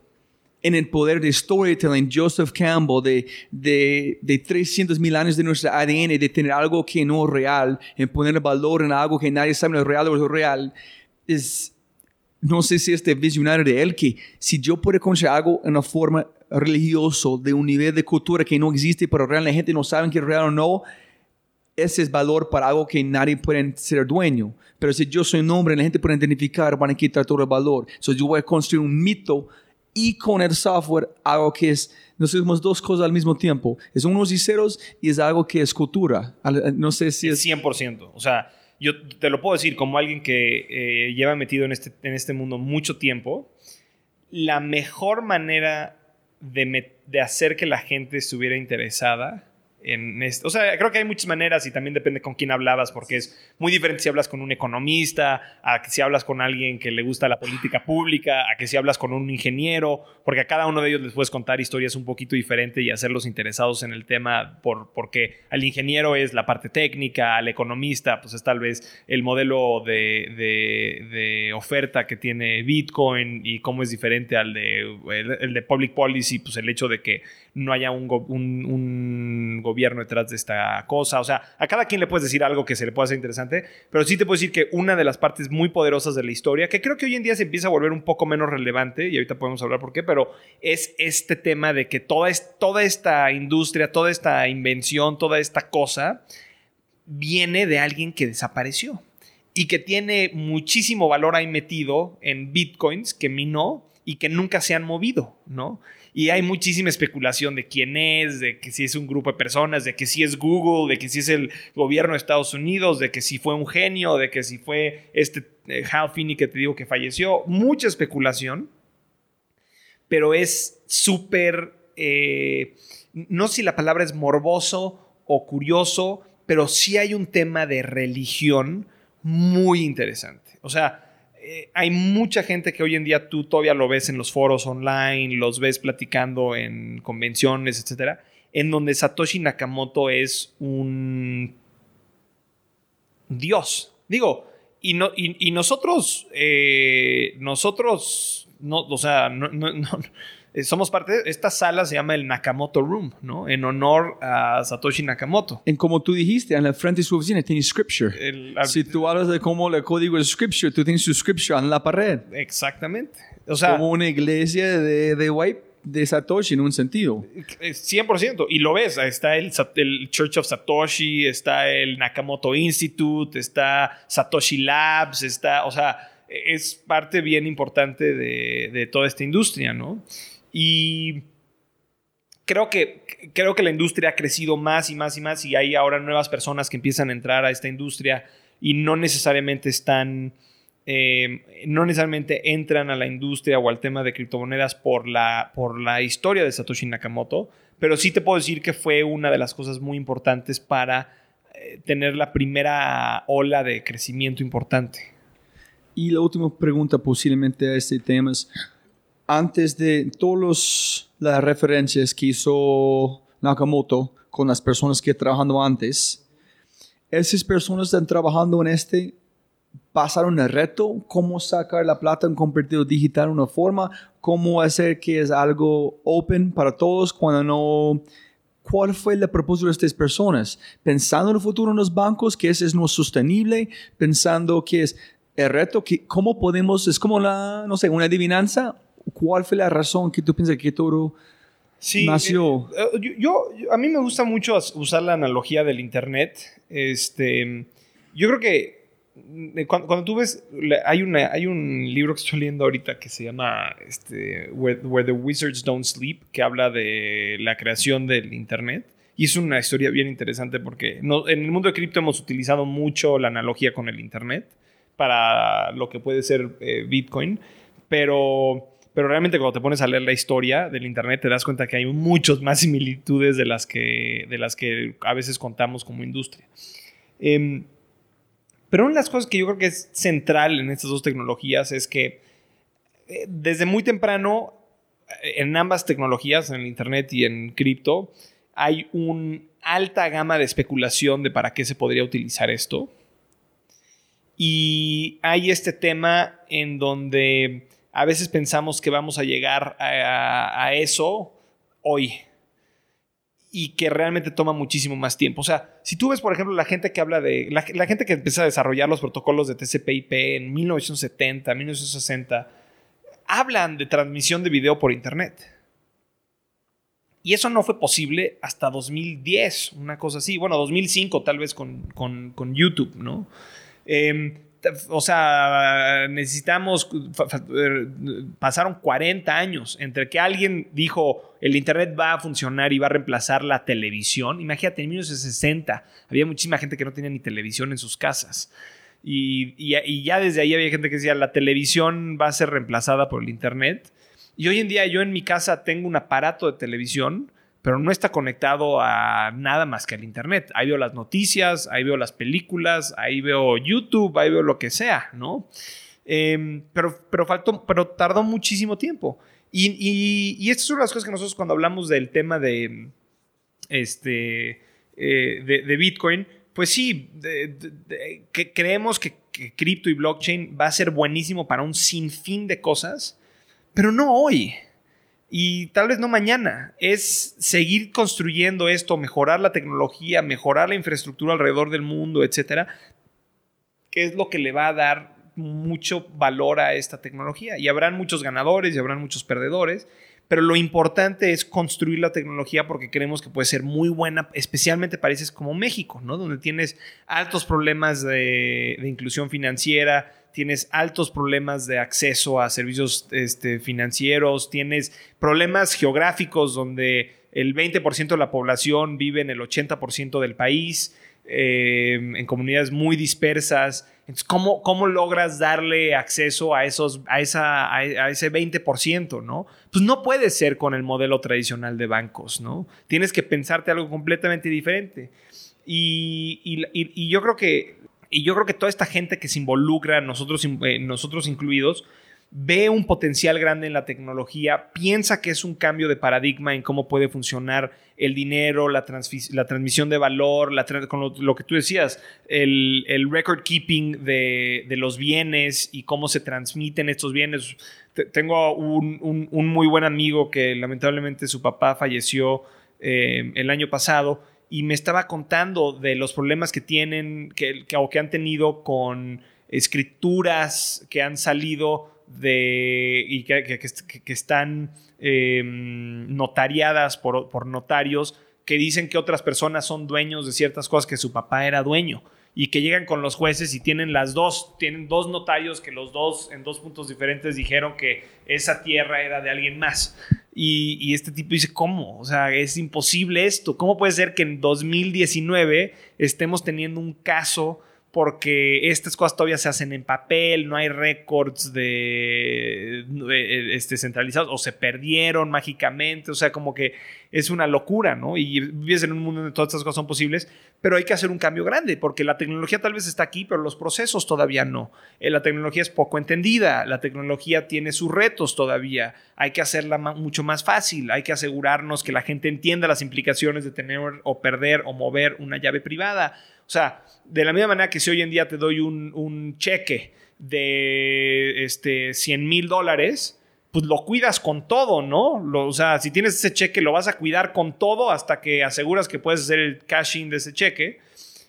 A: en el poder de storytelling, Joseph Campbell, de, de, de 300 mil años de nuestra ADN, de tener algo que no es real, en poner valor en algo que nadie sabe es real o es real, es, no sé si este visionario de él, que si yo puedo conocer algo en una forma religiosa, de un nivel de cultura que no existe, pero real, la gente no sabe que es real o no, ese es valor para algo que nadie puede ser dueño. Pero si yo soy un hombre, la gente puede identificar, van a quitar todo el valor. Entonces yo voy a construir un mito y con el software algo que es, nosotros dos cosas al mismo tiempo. Es unos y ceros y es algo que es cultura. No sé si
B: es... 100%. O sea, yo te lo puedo decir como alguien que eh, lleva metido en este, en este mundo mucho tiempo, la mejor manera de, de hacer que la gente estuviera interesada o sea, creo que hay muchas maneras y también depende con quién hablabas, porque es muy diferente si hablas con un economista, a que si hablas con alguien que le gusta la política pública, a que si hablas con un ingeniero, porque a cada uno de ellos les puedes contar historias un poquito diferentes y hacerlos interesados en el tema, por, porque al ingeniero es la parte técnica, al economista, pues es tal vez el modelo de, oferta que tiene Bitcoin y cómo es diferente al de, el, de public policy, pues el hecho de que no haya un, un gobierno detrás de esta cosa. O sea, a cada quien le puedes decir algo que se le pueda hacer interesante, pero sí te puedo decir que una de las partes muy poderosas de la historia, que creo que hoy en día se empieza a volver un poco menos relevante, y ahorita podemos hablar por qué, pero es este tema de que toda, es, toda esta industria, toda esta invención, toda esta cosa, viene de alguien que desapareció y que tiene muchísimo valor ahí metido en bitcoins que minó y que nunca se han movido, ¿no? Y hay muchísima especulación de quién es, de que si es un grupo de personas, de que si es Google, de que si es el gobierno de Estados Unidos, de que si fue un genio, de que si fue este eh, Hal Finney que te digo que falleció. Mucha especulación, pero es súper, eh, no sé si la palabra es morboso o curioso, pero sí hay un tema de religión muy interesante. O sea, eh, hay mucha gente que hoy en día tú todavía lo ves en los foros online, los ves platicando en convenciones, etcétera, en donde Satoshi Nakamoto es un dios. Digo, y, no, y, nosotros, eh, nosotros, no, o sea, no, eh, somos parte de esta sala se llama el Nakamoto Room, ¿no? En honor a Satoshi Nakamoto.
A: En como tú dijiste, en la frente de su oficina tiene scripture.
B: El-
A: si tú hablas de cómo el código es scripture, tú tienes su scripture en la pared.
B: Exactamente. O sea,
A: como una iglesia de, de white de Satoshi en un sentido.
B: eh, 100%. Y lo ves, está el, el Church of Satoshi, está el Nakamoto Institute, está Satoshi Labs, está, o sea, es parte bien importante de, de toda esta industria, ¿no? Y creo que, creo que la industria ha crecido más y más y más y hay ahora nuevas personas que empiezan a entrar a esta industria y no necesariamente están, eh, no necesariamente entran a la industria o al tema de criptomonedas por la, por la historia de Satoshi Nakamoto, pero sí te puedo decir que fue una de las cosas muy importantes para eh, tener la primera ola de crecimiento importante.
A: Y la última pregunta posiblemente a este tema es, antes de todas las referencias que hizo Nakamoto con las personas que trabajando antes, esas personas están trabajando en este, pasaron el reto, cómo sacar la plata en convertido digital de una forma, cómo hacer que es algo open para todos cuando no... ¿Cuál fue el propósito de estas personas? Pensando en el futuro en los bancos, que ese es no sostenible, pensando que es el reto, que cómo podemos, es como la, no sé, una adivinanza. ¿Cuál fue la razón que tú piensas que todo
B: Sí,
A: nació?
B: eh, eh, yo, a mí me gusta mucho usar la analogía del internet. Este, yo creo que mm, cuando, cuando tú ves, hay, una, hay un libro que estoy leyendo ahorita que se llama este, Where, Where the Wizards Don't Sleep, que habla de la creación del internet. Y es una historia bien interesante porque no- en el mundo de cripto hemos utilizado mucho la analogía con el internet para lo que puede ser eh, Bitcoin, pero, pero realmente cuando te pones a leer la historia del Internet te das cuenta que hay muchas más similitudes de las que, de las que a veces contamos como industria. Em, pero una de las cosas que yo creo que es central en estas dos tecnologías es que eh, desde muy temprano eh, en ambas tecnologías, en el Internet y en cripto, hay una alta gama de especulación de para qué se podría utilizar esto. Y hay este tema en donde a veces pensamos que vamos a llegar a, eso hoy y que realmente toma muchísimo más tiempo. O sea, si tú ves, por ejemplo, la gente que habla de. La, la gente que empieza a desarrollar los protocolos de TCP/IP en 1970, 1960, hablan de transmisión de video por Internet. Y eso no fue posible hasta 2010, una cosa así. Bueno, 2005 tal vez con, con, con YouTube, ¿no? Eh, o sea, necesitamos, pasaron 40 años entre que alguien dijo el Internet va a funcionar y va a reemplazar la televisión. Imagínate, en 1960 había muchísima gente que no tenía ni televisión en sus casas. Y, y, y ya desde ahí había gente que decía la televisión va a ser reemplazada por el Internet. Y hoy en día yo en mi casa tengo un aparato de televisión pero no está conectado a nada más que al Internet. Ahí veo las noticias, ahí veo las películas, ahí veo YouTube, ahí veo lo que sea, ¿no? Eh, pero, pero, faltó, pero tardó muchísimo tiempo. Y, y, y estas son las cosas que nosotros cuando hablamos del tema de, este, eh, de, Bitcoin, pues sí, que creemos que, que cripto y blockchain va a ser buenísimo para un sinfín de cosas, pero no hoy y tal vez no mañana, es seguir construyendo esto, mejorar la tecnología, mejorar la infraestructura alrededor del mundo, etcétera, que es lo que le va a dar mucho valor a esta tecnología. Y habrán muchos ganadores y habrán muchos perdedores, pero lo importante es construir la tecnología porque creemos que puede ser muy buena, especialmente países como México, ¿no? Donde tienes altos problemas de, de inclusión financiera, tienes altos problemas de acceso a servicios este, financieros, tienes problemas geográficos donde el 20% de la población vive en el 80% del país, eh, en comunidades muy dispersas. Entonces, ¿cómo, ¿cómo, logras darle acceso a, esos, a, esa, a, ese 20%? ¿no? Pues no puede ser con el modelo tradicional de bancos, ¿no? Tienes que pensarte algo completamente diferente. Y, y, y yo creo que y yo creo que toda esta gente que se involucra, nosotros, eh, nosotros incluidos, ve un potencial grande en la tecnología, piensa que es un cambio de paradigma en cómo puede funcionar el dinero, la, la transmisión de valor, la con lo, que tú decías, el, el record keeping de, de, los bienes y cómo se transmiten estos bienes. tengo un, muy buen amigo que lamentablemente su papá falleció eh, el año pasado y me estaba contando de los problemas que tienen que, o que han tenido con escrituras que han salido de y que, están em, notariadas por, por notarios que dicen que otras personas son dueños de ciertas cosas que su papá era dueño y que llegan con los jueces y tienen las dos, tienen dos notarios que los dos en dos puntos diferentes dijeron que esa tierra era de alguien más. Y, y, este tipo dice, ¿cómo? O sea, es imposible esto. ¿Cómo puede ser que en 2019 estemos teniendo un caso porque estas cosas todavía se hacen en papel, no hay récords este, centralizados o se perdieron mágicamente, o sea, como que es una locura, ¿no? Y vives en un mundo donde todas estas cosas son posibles, pero hay que hacer un cambio grande, porque la tecnología tal vez está aquí, pero los procesos todavía no. Eh, la tecnología es poco entendida, la tecnología tiene sus retos todavía, hay que hacerla mucho más fácil, hay que asegurarnos que la gente entienda las implicaciones de tener o perder o mover una llave privada o sea, de la misma manera que si hoy en día te doy un, cheque de este, 100 mil dólares, pues lo cuidas con todo, ¿no? o sea, si tienes ese cheque, lo vas a cuidar con todo hasta que aseguras que puedes hacer el cashing de ese cheque.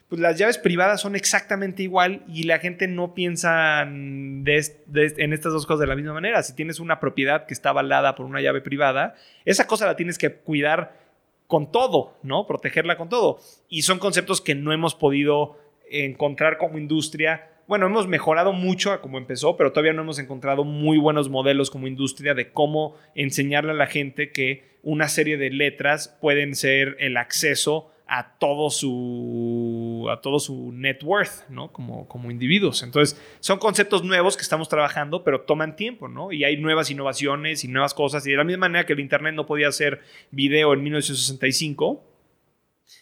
B: Pues las llaves privadas son exactamente igual y la gente no piensa en estas dos cosas de la misma manera. Si tienes una propiedad que está avalada por una llave privada, esa cosa la tienes que cuidar con todo, ¿no? Protegerla con todo. Y son conceptos que no hemos podido encontrar como industria. Bueno, hemos mejorado mucho a cómo empezó, pero todavía no hemos encontrado muy buenos modelos como industria de cómo enseñarle a la gente que una serie de letras pueden ser el acceso a todo su, a todo su net worth, ¿no? Como, como individuos. Entonces, son conceptos nuevos que estamos trabajando, pero toman tiempo, ¿no? Y hay nuevas innovaciones y nuevas cosas. Y de la misma manera que el Internet no podía hacer video en 1965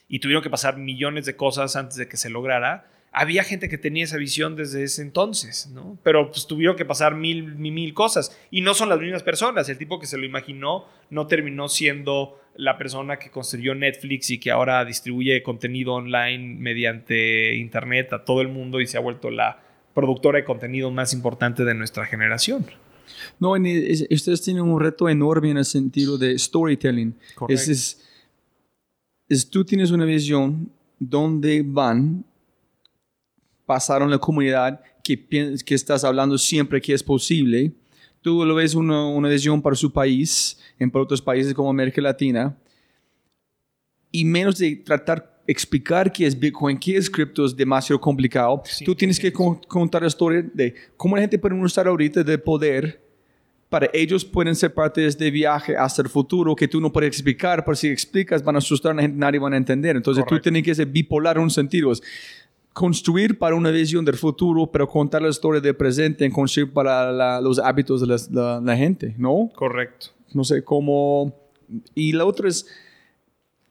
B: y tuvieron que pasar millones de cosas antes de que se lograra, había gente que tenía esa visión desde ese entonces, ¿no? Pero pues tuvieron que pasar mil, mil, mil cosas. Y no son las mismas personas. El tipo que se lo imaginó no terminó siendo la persona que construyó Netflix y que ahora distribuye contenido online mediante Internet a todo el mundo y se ha vuelto la productora de contenido más importante de nuestra generación.
A: No, ustedes tienen un reto enorme en el sentido de storytelling. Es, es, tú tienes una visión donde van pasaron la comunidad que, que estás hablando siempre que es posible. Tú lo ves una, una visión para su país, en para otros países como América Latina, y menos de tratar explicar qué es Bitcoin, qué es cripto es demasiado complicado. Tú tienes que contar la historia de cómo la gente puede usar ahorita de poder para ellos pueden ser parte de este viaje hasta el futuro que tú no puedes explicar, pero si explicas van a asustar a la gente, nadie va a entender. Entonces tú tienes que ser bipolar en un sentido construir para una visión del futuro, pero contar la historia del presente en construir para los hábitos de la, gente, ¿no?
B: Correcto.
A: No sé cómo... Y la otra es,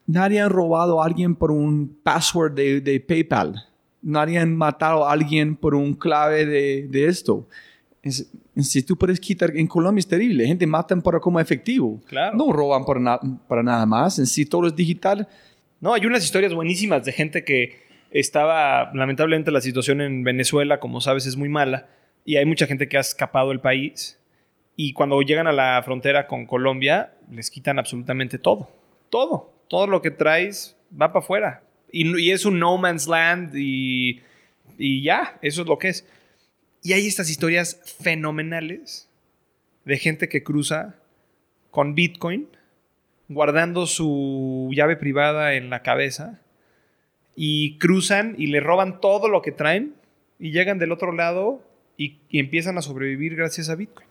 A: nadie ha robado a alguien por un password de, PayPal. Nadie ha matado a alguien por un clave de, esto. si tú puedes quitar, en Colombia es terrible, gente matan para como efectivo.
B: Claro.
A: No roban para, para nada más. En si todo es digital.
B: No, hay unas historias buenísimas de gente que estaba, lamentablemente la situación en Venezuela, como sabes, es muy mala y hay mucha gente que ha escapado del país. Y cuando llegan a la frontera con Colombia les quitan absolutamente todo, todo, todo lo que traes va para afuera y, es un no man's land y, y ya, eso es lo que es. Y hay estas historias fenomenales de gente que cruza con Bitcoin, guardando su llave privada en la cabeza y cruzan y le roban todo lo que traen y llegan del otro lado y, empiezan a sobrevivir gracias a Bitcoin.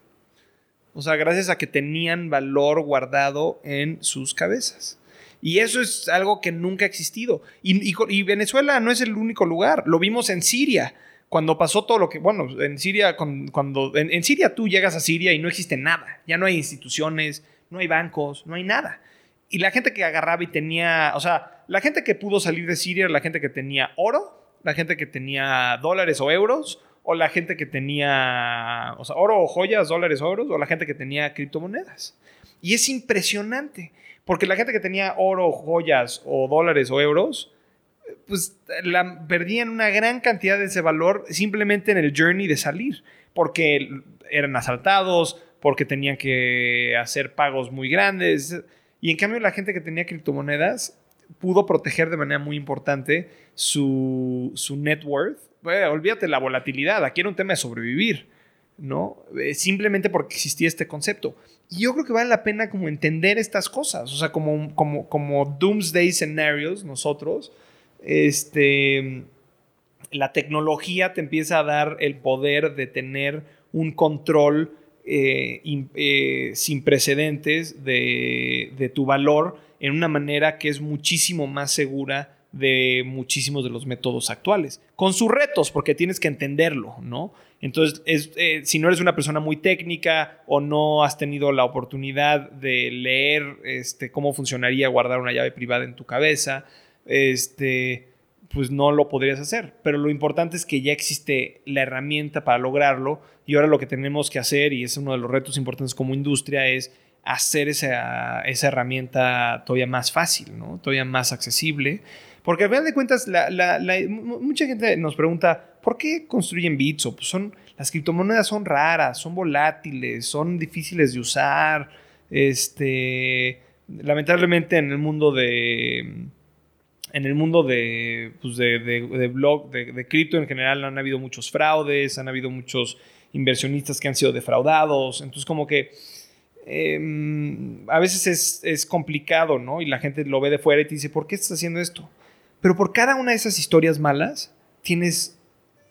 B: O sea, gracias a que tenían valor guardado en sus cabezas. Y eso es algo que nunca ha existido. Y, Venezuela no es el único lugar. Lo vimos en Siria. Cuando pasó todo lo que, bueno, en Siria, cuando, en Siria tú llegas a Siria y no existe nada. Ya no hay instituciones, no hay bancos, no hay nada. Y la gente que agarraba y tenía, o sea, la gente que pudo salir de Siria era la gente que tenía oro, la gente que tenía dólares o euros, o la gente que tenía, o sea, oro o joyas, dólares o euros, o la gente que tenía criptomonedas. Y es impresionante, porque la gente que tenía oro, joyas o dólares o euros, pues perdían una gran cantidad de ese valor simplemente en el journey de salir, porque eran asaltados, porque tenían que hacer pagos muy grandes. Y en cambio la gente que tenía criptomonedas pudo proteger de manera muy importante su, su net worth. olvídate la volatilidad, aquí era un tema de sobrevivir, ¿no? Eh, simplemente porque existía este concepto. Y yo creo que vale la pena como entender estas cosas, o sea, como, como, como doomsday scenarios nosotros, este, la tecnología te empieza a dar el poder de tener un control eh, eh, sin precedentes de, tu valor en una manera que es muchísimo más segura de muchísimos de los métodos actuales, con sus retos, porque tienes que entenderlo, ¿no? Entonces, es, eh, si no eres una persona muy técnica o no has tenido la oportunidad de leer este, cómo funcionaría guardar una llave privada en tu cabeza, este, pues no lo podrías hacer. Pero lo importante es que ya existe la herramienta para lograrlo y ahora lo que tenemos que hacer, y es uno de los retos importantes como industria, es hacer esa, esa herramienta todavía más fácil, ¿no? todavía más accesible. Porque al final de cuentas, mucha gente nos pregunta, ¿por qué construyen bits? pues son, las criptomonedas son raras, son volátiles, son difíciles de usar. Este, lamentablemente en el mundo de en el mundo de, pues de, blog, de, cripto en general han habido muchos fraudes, han habido muchos inversionistas que han sido defraudados. Entonces, como que em, a veces es, es, complicado, ¿no? Y la gente lo ve de fuera y te dice, ¿por qué estás haciendo esto? Pero por cada una de esas historias malas, tienes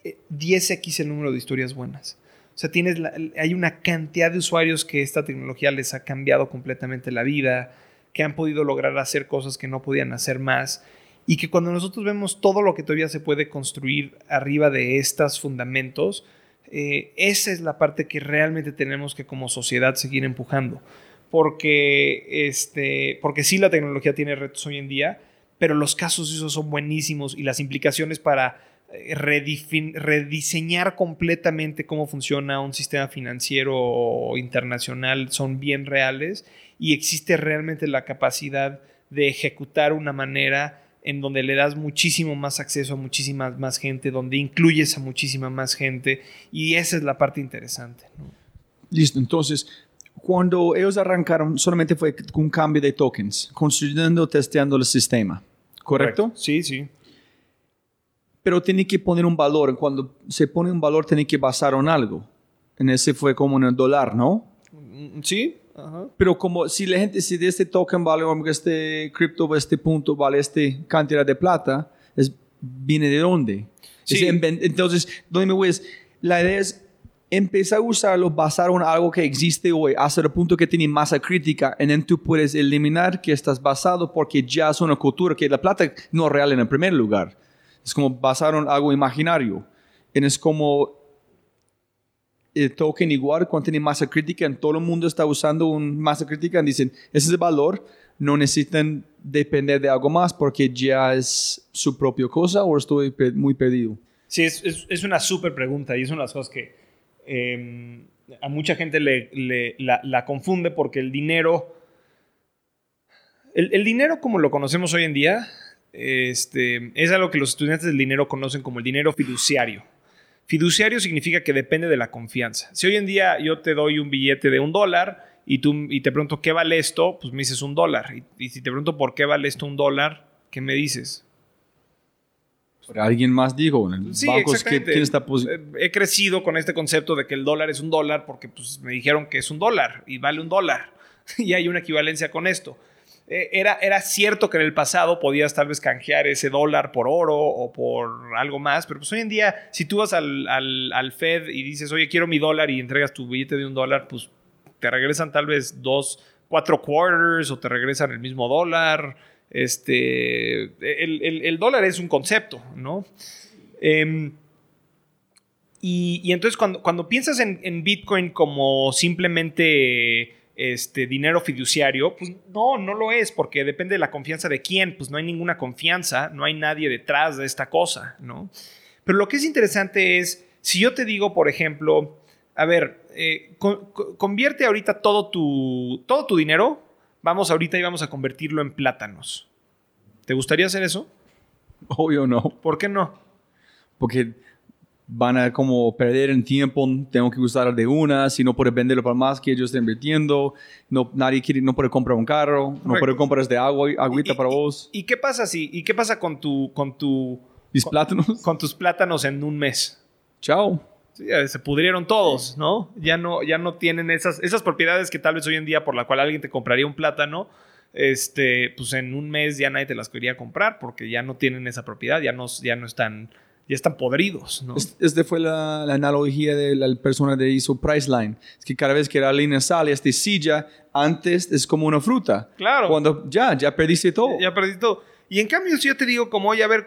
B: 10x eh, el número de historias buenas. O sea, tienes hay una cantidad de usuarios que esta tecnología les ha cambiado completamente la vida, que han podido lograr hacer cosas que no podían hacer más y que cuando nosotros vemos todo lo que todavía se puede construir arriba de estos fundamentos, eh, esa es la parte que realmente tenemos que como sociedad seguir empujando. Porque, este, porque sí la tecnología tiene retos hoy en día, pero los casos esos son buenísimos y las implicaciones para eh, rediseñar completamente cómo funciona un sistema financiero internacional son bien reales y existe realmente la capacidad de ejecutar una manera en donde le das muchísimo más acceso a muchísima más gente, donde incluyes a muchísima más gente y esa es la parte interesante.
A: Listo, entonces, cuando ellos arrancaron, solamente fue un cambio de tokens, construyendo, testeando el sistema, ¿correcto?
B: Sí, sí.
A: Pero tiene que poner un valor, cuando se pone un valor tiene que basar en algo. En ese fue como en el dólar, ¿no?
B: Mm, sí,
A: pero como si la gente, si de este token vale, este cripto, este punto vale este cantidad de plata, es, ¿viene de dónde? entonces, ¿dónde me voy? La idea es empezar a usarlo basado en algo que existe hoy, hasta el punto que tiene masa crítica, y entonces tú puedes eliminar que estás basado porque ya es una cultura que la plata no es real en el primer lugar. Es como basar en algo imaginario. Y es como el token igual cuando tiene masa crítica, en todo el mundo está usando un masa crítica y dicen, ese es el valor, no necesitan depender de algo más porque ya es su propia cosa o estoy muy perdido.
B: Sí, es, es, una súper pregunta y es una de las cosas que em, a mucha gente le, la, confunde porque el dinero, el, el, dinero como lo conocemos hoy en día, este, es algo que los estudiantes del dinero conocen como el dinero fiduciario. Fiduciario significa que depende de la confianza. Si hoy en día yo te doy un billete de un dólar y, tú, y te pregunto qué vale esto, pues me dices un dólar. Y, si te pregunto por qué vale esto un dólar, ¿qué me dices?
A: alguien más dijo, en
B: el sí, eh, He crecido con este concepto de que el dólar es un dólar porque pues, me dijeron que es un dólar y vale un dólar. y hay una equivalencia con esto. Eh, era, era cierto que en el pasado podías tal vez canjear ese dólar por oro o por algo más, pero pues hoy en día, si tú vas al, al, Fed y dices, oye, quiero mi dólar y entregas tu billete de un dólar, pues te regresan tal vez dos, cuatro quarters o te regresan el mismo dólar. Este, el, dólar es un concepto, ¿no? Em, y, y, entonces cuando, cuando piensas en, en Bitcoin como simplemente este, dinero fiduciario, pues no, no lo es, porque depende de la confianza de quién, pues no hay ninguna confianza, no hay nadie detrás de esta cosa, ¿no? Pero lo que es interesante es, si yo te digo, por ejemplo, a ver, eh, convierte ahorita todo tu, todo tu dinero, vamos ahorita y vamos a convertirlo en plátanos. ¿Te gustaría hacer eso?
A: Obvio no.
B: ¿Por qué no?
A: Porque van a como perder en tiempo, tengo que usar de una, si no puedes venderlo para más que ellos estén invirtiendo, no, nadie quiere, no puede comprar un carro, no puede comprar de agua, agüita
B: ¿Y-
A: para
B: y-
A: vos,
B: ¿Y qué pasa si, y qué pasa con tu, con tu,
A: mis plátanos,
B: con tus plátanos en un mes?
A: chao.
B: Sí, se pudrieron todos, ¿no? Ya no, ya no tienen esas, esas propiedades que tal vez hoy en día por la cual alguien te compraría un plátano, este, pues en un mes ya nadie te las quería comprar porque ya no tienen esa propiedad, ya no, ya no están, ya están podridos, ¿no?
A: Es- Esta fue la, la analogía de la persona que hizo Priceline. Es que cada vez que la línea sale, esta silla, antes es como una fruta.
B: Claro.
A: Cuando ya, ya perdiste todo.
B: Ya perdí todo. Y en cambio, si yo te digo, como, oye, a ver,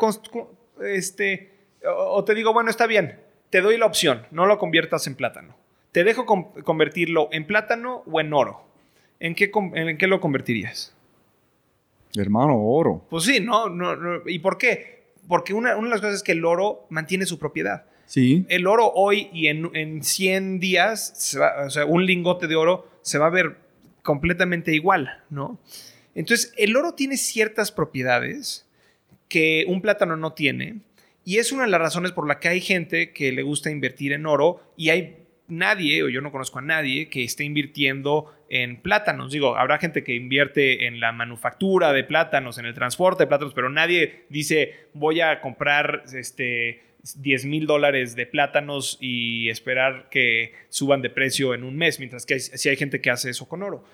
B: este, o, o te digo, bueno, está bien, te doy la opción, no lo conviertas en plátano. Te dejo con- convertirlo en plátano o en oro. ¿En qué, en qué lo convertirías?
A: Hermano, oro.
B: Pues sí, ¿no? no, no. ¿Y por qué? Porque una, una de las cosas es que el oro mantiene su propiedad.
A: Sí.
B: El oro hoy y en, en 100 días, se va- o sea, un lingote de oro se va a ver completamente igual, ¿no? Entonces, el oro tiene ciertas propiedades que un plátano no tiene y es una de las razones por la que hay gente que le gusta invertir en oro y hay nadie, o yo no conozco a nadie, que esté invirtiendo en plátanos. Digo, habrá gente que invierte en la manufactura de plátanos, en el transporte de plátanos, pero nadie dice voy a comprar este 10 mil dólares de plátanos y esperar que suban de precio en un mes, mientras que hay, sí hay gente que hace eso con oro.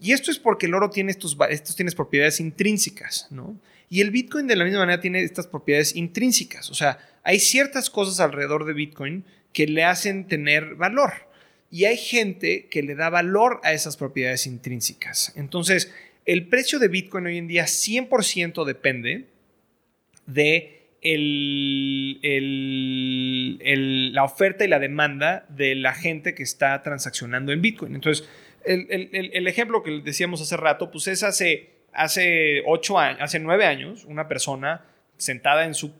B: Y esto es porque el oro tiene estos, estos tiene propiedades intrínsecas, ¿no? Y el Bitcoin de la misma manera tiene estas propiedades intrínsecas. O sea, hay ciertas cosas alrededor de Bitcoin que le hacen tener valor. Y hay gente que le da valor a esas propiedades intrínsecas. Entonces, el precio de Bitcoin hoy en día 100% depende de el- el- el- la oferta y la demanda de la gente que está transaccionando en Bitcoin. Entonces, el, ejemplo que decíamos hace rato, pues es hace, hace ocho años, hace nueve años, una persona sentada en su...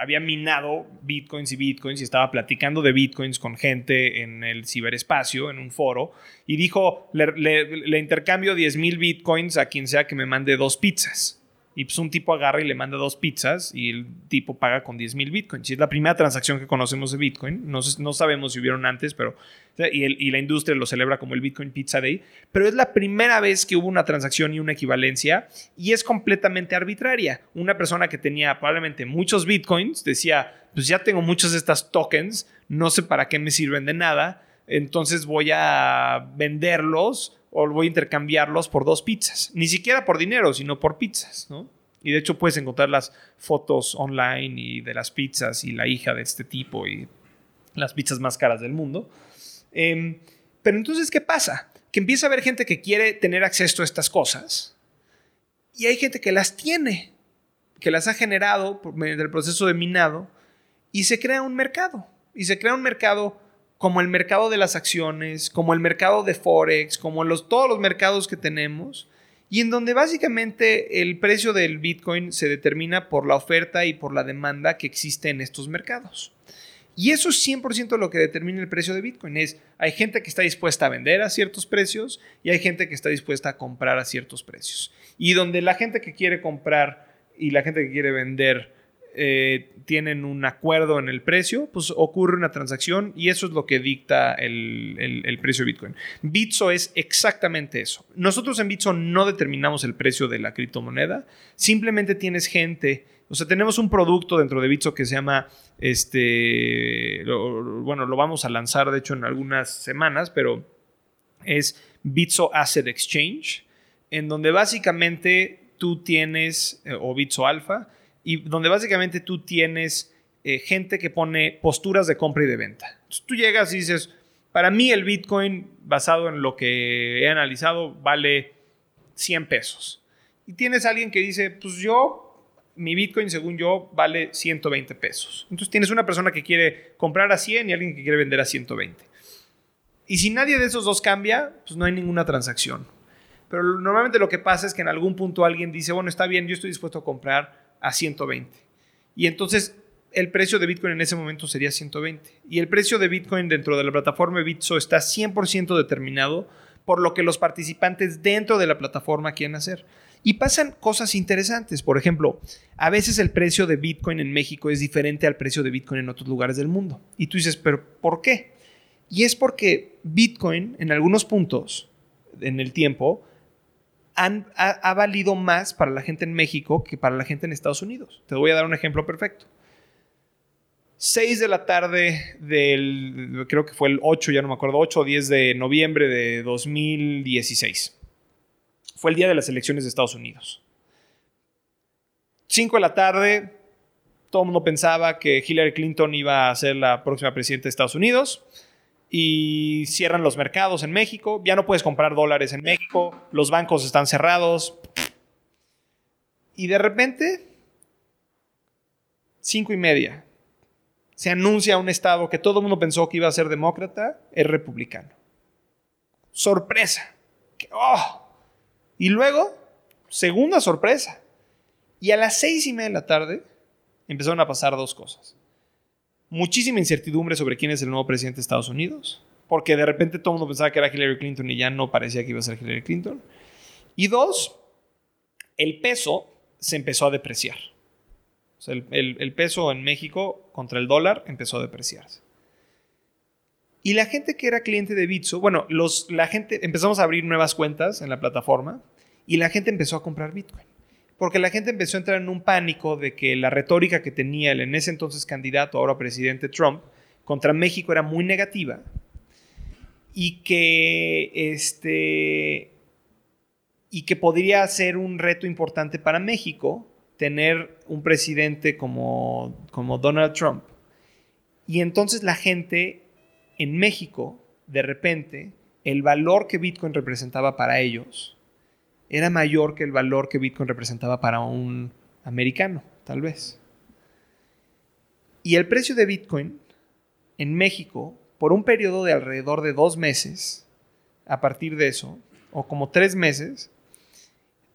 B: había minado bitcoins y bitcoins y estaba platicando de bitcoins con gente en el ciberespacio, en un foro, y dijo, le, intercambio 10 mil bitcoins a quien sea que me mande dos pizzas. Y pues un tipo agarra y le manda dos pizzas y el tipo paga con 10 mil bitcoins. Y es la primera transacción que conocemos de Bitcoin. No, sabemos si hubieron antes, pero... Y, y la industria lo celebra como el Bitcoin Pizza Day. Pero es la primera vez que hubo una transacción y una equivalencia y es completamente arbitraria. Una persona que tenía probablemente muchos bitcoins decía, pues ya tengo muchos de estas tokens, no sé para qué me sirven de nada, entonces voy a venderlos o voy a intercambiarlos por dos pizzas. Ni siquiera por dinero, sino por pizzas, ¿no? Y de hecho puedes encontrar las fotos online y de las pizzas y la hija de este tipo y las pizzas más caras del mundo. Em, pero entonces, ¿qué pasa? Que empieza a haber gente que quiere tener acceso a estas cosas y hay gente que las tiene, que las ha generado medio del proceso de minado y se crea un mercado. Y se crea un mercado como el mercado de las acciones, como el mercado de Forex, como los, todos los mercados que tenemos, y en donde básicamente el precio del Bitcoin se determina por la oferta y por la demanda que existe en estos mercados. Y eso es 100% lo que determina el precio de Bitcoin. Es, hay gente que está dispuesta a vender a ciertos precios y hay gente que está dispuesta a comprar a ciertos precios. Y donde la gente que quiere comprar y la gente que quiere vender eh, tienen un acuerdo en el precio, pues ocurre una transacción y eso es lo que dicta el, el- precio de Bitcoin. Bitso es exactamente eso. Nosotros en Bitso no determinamos el precio de la criptomoneda, simplemente tienes gente, o sea, tenemos un producto dentro de Bitso que se llama, este, bueno, lo vamos a lanzar de hecho en algunas semanas, pero es Bitso Asset Exchange, en donde básicamente tú tienes, eh, o Bitso Alpha, y donde básicamente tú tienes eh, gente que pone posturas de compra y de venta. Entonces, tú llegas y dices, para mí el Bitcoin, basado en lo que he analizado, vale 100 pesos. Y tienes alguien que dice, pues yo, mi Bitcoin, según yo, vale 120 pesos. Entonces tienes una persona que quiere comprar a 100 y alguien que quiere vender a 120. Y si nadie de esos dos cambia, pues no hay ninguna transacción. Pero normalmente lo que pasa es que en algún punto alguien dice, bueno, está bien, yo estoy dispuesto a comprar a 120. Y entonces el precio de Bitcoin en ese momento sería 120. Y el precio de Bitcoin dentro de la plataforma Bitso está 100% determinado por lo que los participantes dentro de la plataforma quieren hacer. Y pasan cosas interesantes. Por ejemplo, a veces el precio de Bitcoin en México es diferente al precio de Bitcoin en otros lugares del mundo. Y tú dices, pero ¿por qué? Y es porque Bitcoin en algunos puntos en el tiempo ha, valido más para la gente en México que para la gente en Estados Unidos. Te voy a dar un ejemplo perfecto. 6 de la tarde del, creo que fue el 8, ya no me acuerdo, 8 o 10 de noviembre de 2016. Fue el día de las elecciones de Estados Unidos. 5 de la tarde, todo el mundo pensaba que Hillary Clinton iba a ser la próxima presidenta de Estados Unidos y cierran los mercados en México. Ya no puedes comprar dólares en México. Los bancos están cerrados. Y de repente, cinco y media, se anuncia un estado que todo el mundo pensó que iba a ser demócrata, es republicano. Sorpresa. Oh. Y luego, segunda sorpresa. Y a las seis y media de la tarde empezaron a pasar dos cosas muchísima incertidumbre sobre quién es el nuevo presidente de Estados Unidos, porque de repente todo el mundo pensaba que era Hillary Clinton y ya no parecía que iba a ser Hillary Clinton. Y dos, el peso se empezó a depreciar. el, peso en México contra el dólar empezó a depreciarse. Y la gente que era cliente de Bitso, bueno, los, la gente empezamos a abrir nuevas cuentas en la plataforma y la gente empezó a comprar Bitcoin porque la gente empezó a entrar en un pánico de que la retórica que tenía el en ese entonces candidato, ahora presidente Trump, contra México era muy negativa y que este y que podría ser un reto importante para México tener un presidente como, como Donald Trump. Y entonces la gente en México, de repente, el valor que Bitcoin representaba para ellos era mayor que el valor que Bitcoin representaba para un americano, tal vez. Y el precio de Bitcoin en México, por un periodo de alrededor de dos meses, a partir de eso, o como tres meses,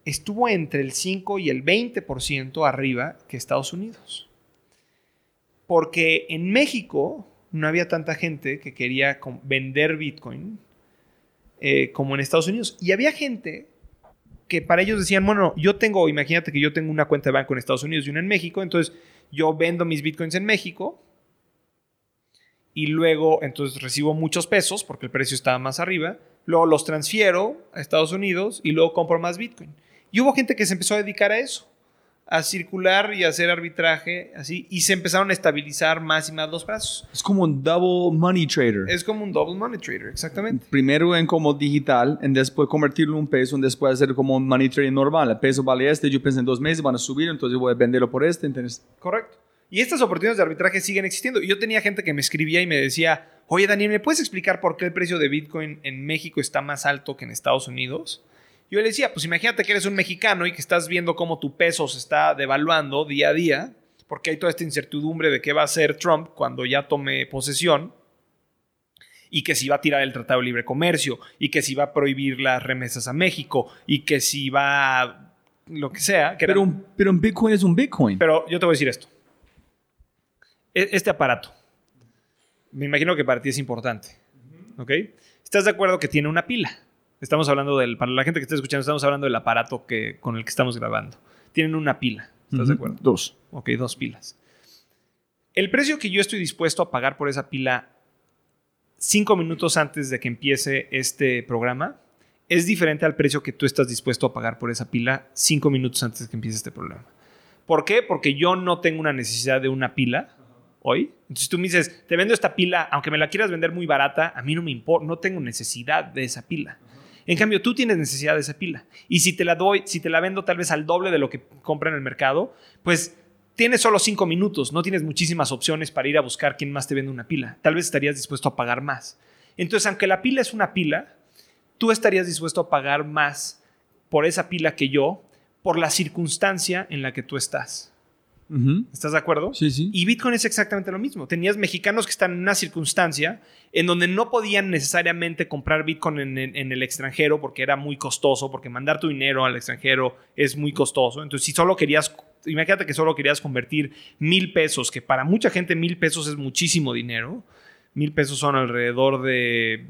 B: estuvo entre el 5 y el 20% arriba que Estados Unidos. Porque en México no había tanta gente que quería vender Bitcoin eh, como en Estados Unidos. Y había gente que para ellos decían, bueno, yo tengo, imagínate que yo tengo una cuenta de banco en Estados Unidos y una en México, entonces yo vendo mis bitcoins en México y luego entonces recibo muchos pesos porque el precio estaba más arriba, luego los transfiero a Estados Unidos y luego compro más bitcoin. Y hubo gente que se empezó a dedicar a eso a circular y hacer arbitraje, así, y se empezaron a estabilizar más y más los brazos.
A: Es como un double money trader.
B: Es como un double money trader, exactamente.
A: Primero en como digital, y después convertirlo en un peso, y después hacer como un money trading normal. El peso vale este, yo pensé en dos meses van a subir, entonces voy a venderlo por este, ¿entiendes?
B: Correcto. Y estas oportunidades de arbitraje siguen existiendo. Yo tenía gente que me escribía y me decía, oye Daniel, ¿me puedes explicar por qué el precio de Bitcoin en México está más alto que en Estados Unidos? Yo le decía, pues imagínate que eres un mexicano y que estás viendo cómo tu peso se está devaluando día a día, porque hay toda esta incertidumbre de qué va a hacer Trump cuando ya tome posesión, y que si va a tirar el Tratado de Libre Comercio, y que si va a prohibir las remesas a México, y que si va a lo que sea.
A: pero, un, pero un Bitcoin es un Bitcoin.
B: Pero yo te voy a decir esto. E, este aparato, me imagino que para ti es importante. ¿Ok? ¿Estás de acuerdo que tiene una pila? Estamos hablando del, para la gente que está escuchando, estamos hablando del aparato que, con el que estamos grabando. Tienen una pila, ¿estás de acuerdo?
A: Dos.
B: Ok, dos pilas. El precio que yo estoy dispuesto a pagar por esa pila cinco minutos antes de que empiece este programa es diferente al precio que tú estás dispuesto a pagar por esa pila cinco minutos antes de que empiece este programa. ¿Por qué? Porque yo no tengo una necesidad de una pila hoy. Entonces tú me dices, te vendo esta pila, aunque me la quieras vender muy barata, a mí no me importa, no tengo necesidad de esa pila. En cambio, tú tienes necesidad de esa pila. Y si te la doy, si te la vendo tal vez al doble de lo que compra en el mercado, pues tienes solo cinco minutos, no tienes muchísimas opciones para ir a buscar quién más te vende una pila. Tal vez estarías dispuesto a pagar más. Entonces, aunque la pila es una pila, tú estarías dispuesto a pagar más por esa pila que yo, por la circunstancia en la que tú estás. ¿Estás de acuerdo?
A: Sí, sí.
B: Y Bitcoin es exactamente lo mismo. Tenías mexicanos que están en una circunstancia en donde no podían necesariamente comprar Bitcoin en, el extranjero porque era muy costoso, porque mandar tu dinero al extranjero es muy costoso. Entonces, si solo querías, imagínate que solo querías convertir mil pesos, que para mucha gente mil pesos es muchísimo dinero. Mil pesos son alrededor de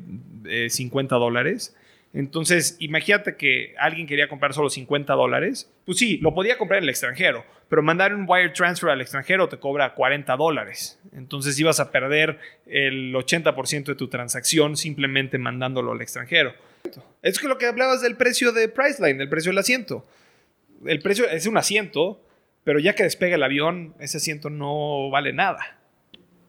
B: 50 dólares. Entonces, imagínate que alguien quería comprar solo 50 dólares. Pues sí, lo podía comprar en el extranjero, pero mandar un wire transfer al extranjero te cobra 40 dólares. Entonces ibas a perder el 80% de tu transacción simplemente mandándolo al extranjero. Es que lo que hablabas del precio de Priceline, del precio del asiento. El precio es un asiento, pero ya que despega el avión, ese asiento no vale nada.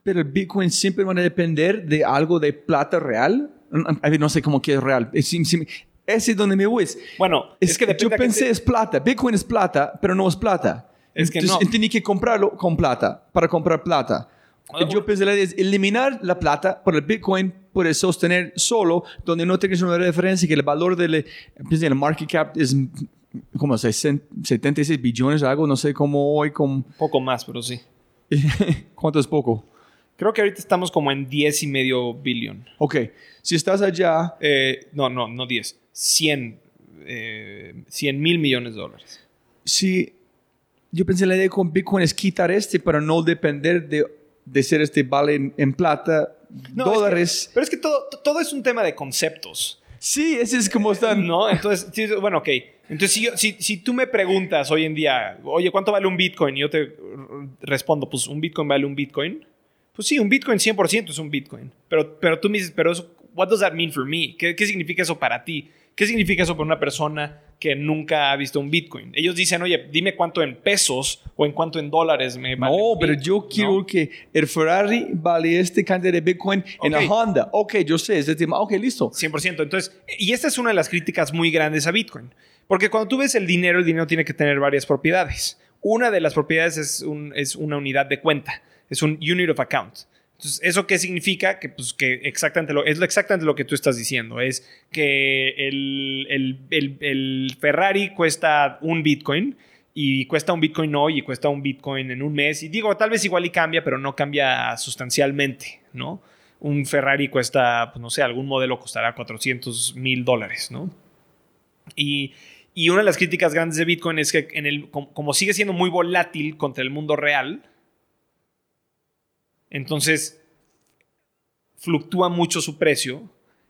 A: Pero el Bitcoin siempre va a depender de algo de plata real no sé cómo que es real. Ese es donde me voy.
B: Bueno,
A: es, que yo pensé es plata. Bitcoin es plata, pero no es plata.
B: Es que Entonces,
A: no. Tenía que comprarlo con plata para comprar plata. yo pensé la idea es eliminar la plata por el Bitcoin puede sostener solo donde no tengas una referencia que el valor del el market cap es como 76 billones algo no sé cómo hoy con
B: poco más pero sí
A: ¿cuánto es poco?
B: Creo que ahorita estamos como en 10 y medio billón.
A: Ok. Si estás allá.
B: Eh, no, no, no 10. 100. 100 eh, mil millones de dólares.
A: Sí. Yo pensé la idea con Bitcoin es quitar este para no depender de, de ser este vale en, plata, dólares.
B: pero es que todo, todo es un tema de conceptos.
A: Sí, ese es como están.
B: No, entonces, bueno, ok. Entonces, si, si, si, tú me preguntas hoy en día, oye, ¿cuánto vale un Bitcoin? Y yo te respondo, pues un Bitcoin vale un Bitcoin. Pues sí, un Bitcoin 100% es un Bitcoin. Pero, pero tú me dices, pero eso, what does that mean for me? ¿Qué, ¿Qué significa eso para ti? ¿Qué significa eso para una persona que nunca ha visto un Bitcoin? Ellos dicen, oye, dime cuánto en pesos o en cuánto en dólares me vale.
A: No, pero yo quiero que el Ferrari vale este cantidad de Bitcoin en la Honda. Ok, yo sé, es de tema. Ok, listo.
B: 100%. Entonces, y esta es una de las críticas muy grandes a Bitcoin. Porque cuando tú ves el dinero, el dinero tiene que tener varias propiedades. Una de las propiedades es, un, es una unidad de cuenta es un unit of account. Entonces, ¿eso qué significa? Que, pues, que exactamente es exactamente lo que tú estás diciendo. Es que el, el, el, Ferrari cuesta un Bitcoin y cuesta un Bitcoin hoy y cuesta un Bitcoin en un mes. Y digo, tal vez igual y cambia, pero no cambia sustancialmente, ¿no? Un Ferrari cuesta, pues no sé, algún modelo costará 400 mil dólares, ¿no? Y, y, una de las críticas grandes de Bitcoin es que en el, como sigue siendo muy volátil contra el mundo real, entonces, fluctúa mucho su precio.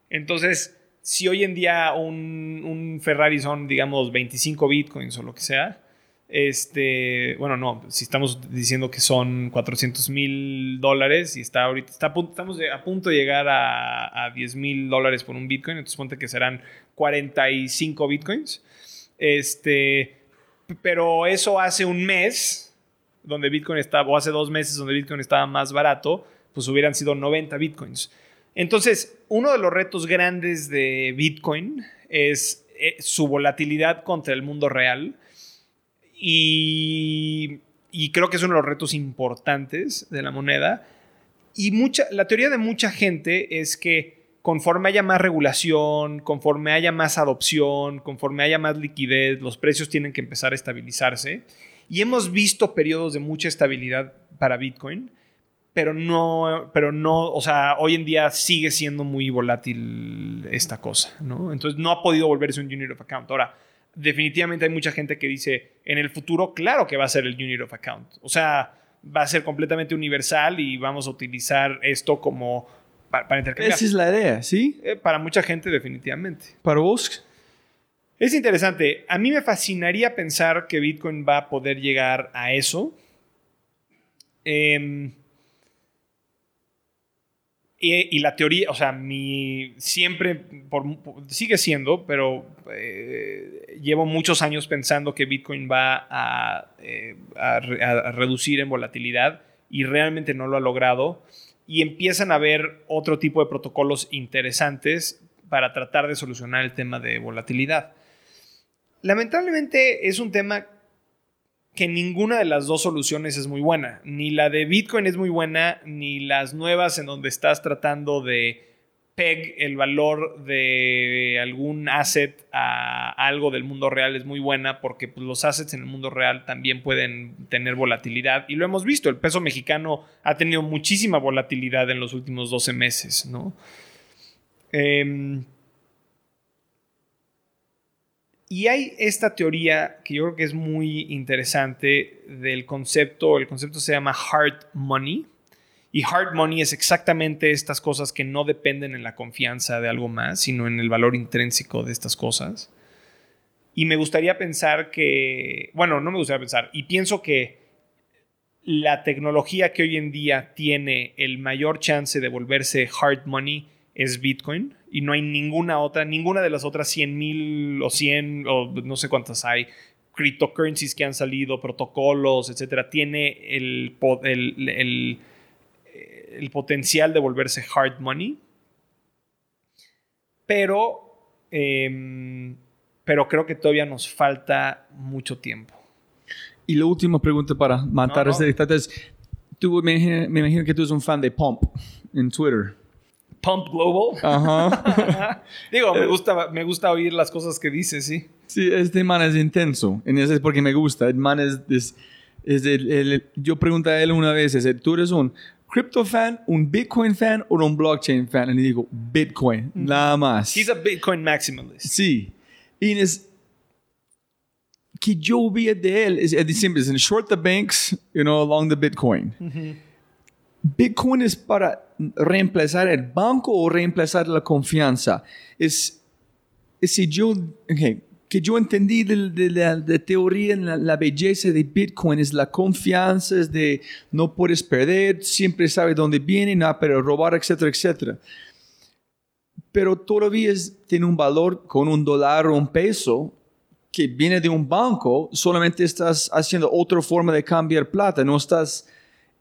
B: Entonces, si hoy en día un, Ferrari son, digamos, 25 bitcoins o lo que sea, este, bueno, no, si estamos diciendo que son 400 mil dólares y está ahorita, está, estamos a punto de llegar a, a 10 mil dólares por un bitcoin, entonces ponte que serán 45 bitcoins. Este, pero eso hace un mes donde Bitcoin estaba, o hace dos meses donde Bitcoin estaba más barato, pues hubieran sido 90 Bitcoins. Entonces, uno de los retos grandes de Bitcoin es eh, su volatilidad contra el mundo real. Y, creo que es uno de los retos importantes de la moneda. Y mucha, la teoría de mucha gente es que conforme haya más regulación, conforme haya más adopción, conforme haya más liquidez, los precios tienen que empezar a estabilizarse. Y hemos visto periodos de mucha estabilidad para Bitcoin, pero no, pero no, o sea, hoy en día sigue siendo muy volátil esta cosa, ¿no? Entonces no ha podido volverse un unit of account. Ahora, definitivamente hay mucha gente que dice, en el futuro, claro que va a ser el unit of account. O sea, va a ser completamente universal y vamos a utilizar esto como para, intercambiar.
A: Esa es la idea, ¿sí?
B: Eh, para mucha gente, definitivamente.
A: ¿Para vos?
B: Es interesante. A mí me fascinaría pensar que Bitcoin va a poder llegar a eso. Em, y, la teoría, o sea, mi siempre sigue siendo, pero eh, llevo muchos años pensando que Bitcoin va eh, a, a, reducir en volatilidad y realmente no lo ha logrado. Y empiezan a haber otro tipo de protocolos interesantes para tratar de solucionar el tema de volatilidad. Lamentablemente es un tema que ninguna de las dos soluciones es muy buena. Ni la de Bitcoin es muy buena, ni las nuevas en donde estás tratando de peg el valor de algún asset a algo del mundo real es muy buena porque pues, los assets en el mundo real también pueden tener volatilidad y lo hemos visto, el peso mexicano ha tenido muchísima volatilidad en los últimos 12 meses, ¿no? Eh, y hay esta teoría que yo creo que es muy interesante del concepto, el concepto se llama hard money. Y hard money es exactamente estas cosas que no dependen en la confianza de algo más, sino en el valor intrínseco de estas cosas. Y me gustaría pensar que, bueno, no me gustaría pensar, y pienso que la tecnología que hoy en día tiene el mayor chance de volverse hard money es Bitcoin y no hay ninguna otra, ninguna de las otras 100 mil o 100 o no sé cuántas hay, cryptocurrencies que han salido, protocolos, etcétera, tiene el, el, el, potencial de volverse hard money. Pero, em, pero creo que todavía nos falta mucho tiempo.
A: Y la última pregunta para matar este dictador es, tú me, imagino que tú eres un fan de Pump en Twitter.
B: Pump Global. Ajá. Digo, me gusta, me gusta oír las cosas que dice, sí.
A: Sí, este man es intenso. Y eso es porque me gusta. El man es... es, el, yo pregunté a él una vez, ¿tú eres un crypto fan, un Bitcoin fan o un blockchain fan? Y digo, Bitcoin, nada más.
B: He's a Bitcoin maximalist.
A: Sí. Y es, que yo vi de él es, es simple, es short the banks, you know, along the Bitcoin. Bitcoin es para reemplazar el banco o reemplazar la confianza. Es, si yo, que yo entendí de, la teoría, la, la, belleza de Bitcoin es la confianza, es de no puedes perder, siempre sabes dónde viene, nada pero robar, etcétera, etcétera. Pero todavía tiene un valor con un dólar o un peso que viene de un banco, solamente estás haciendo otra forma de cambiar plata, no estás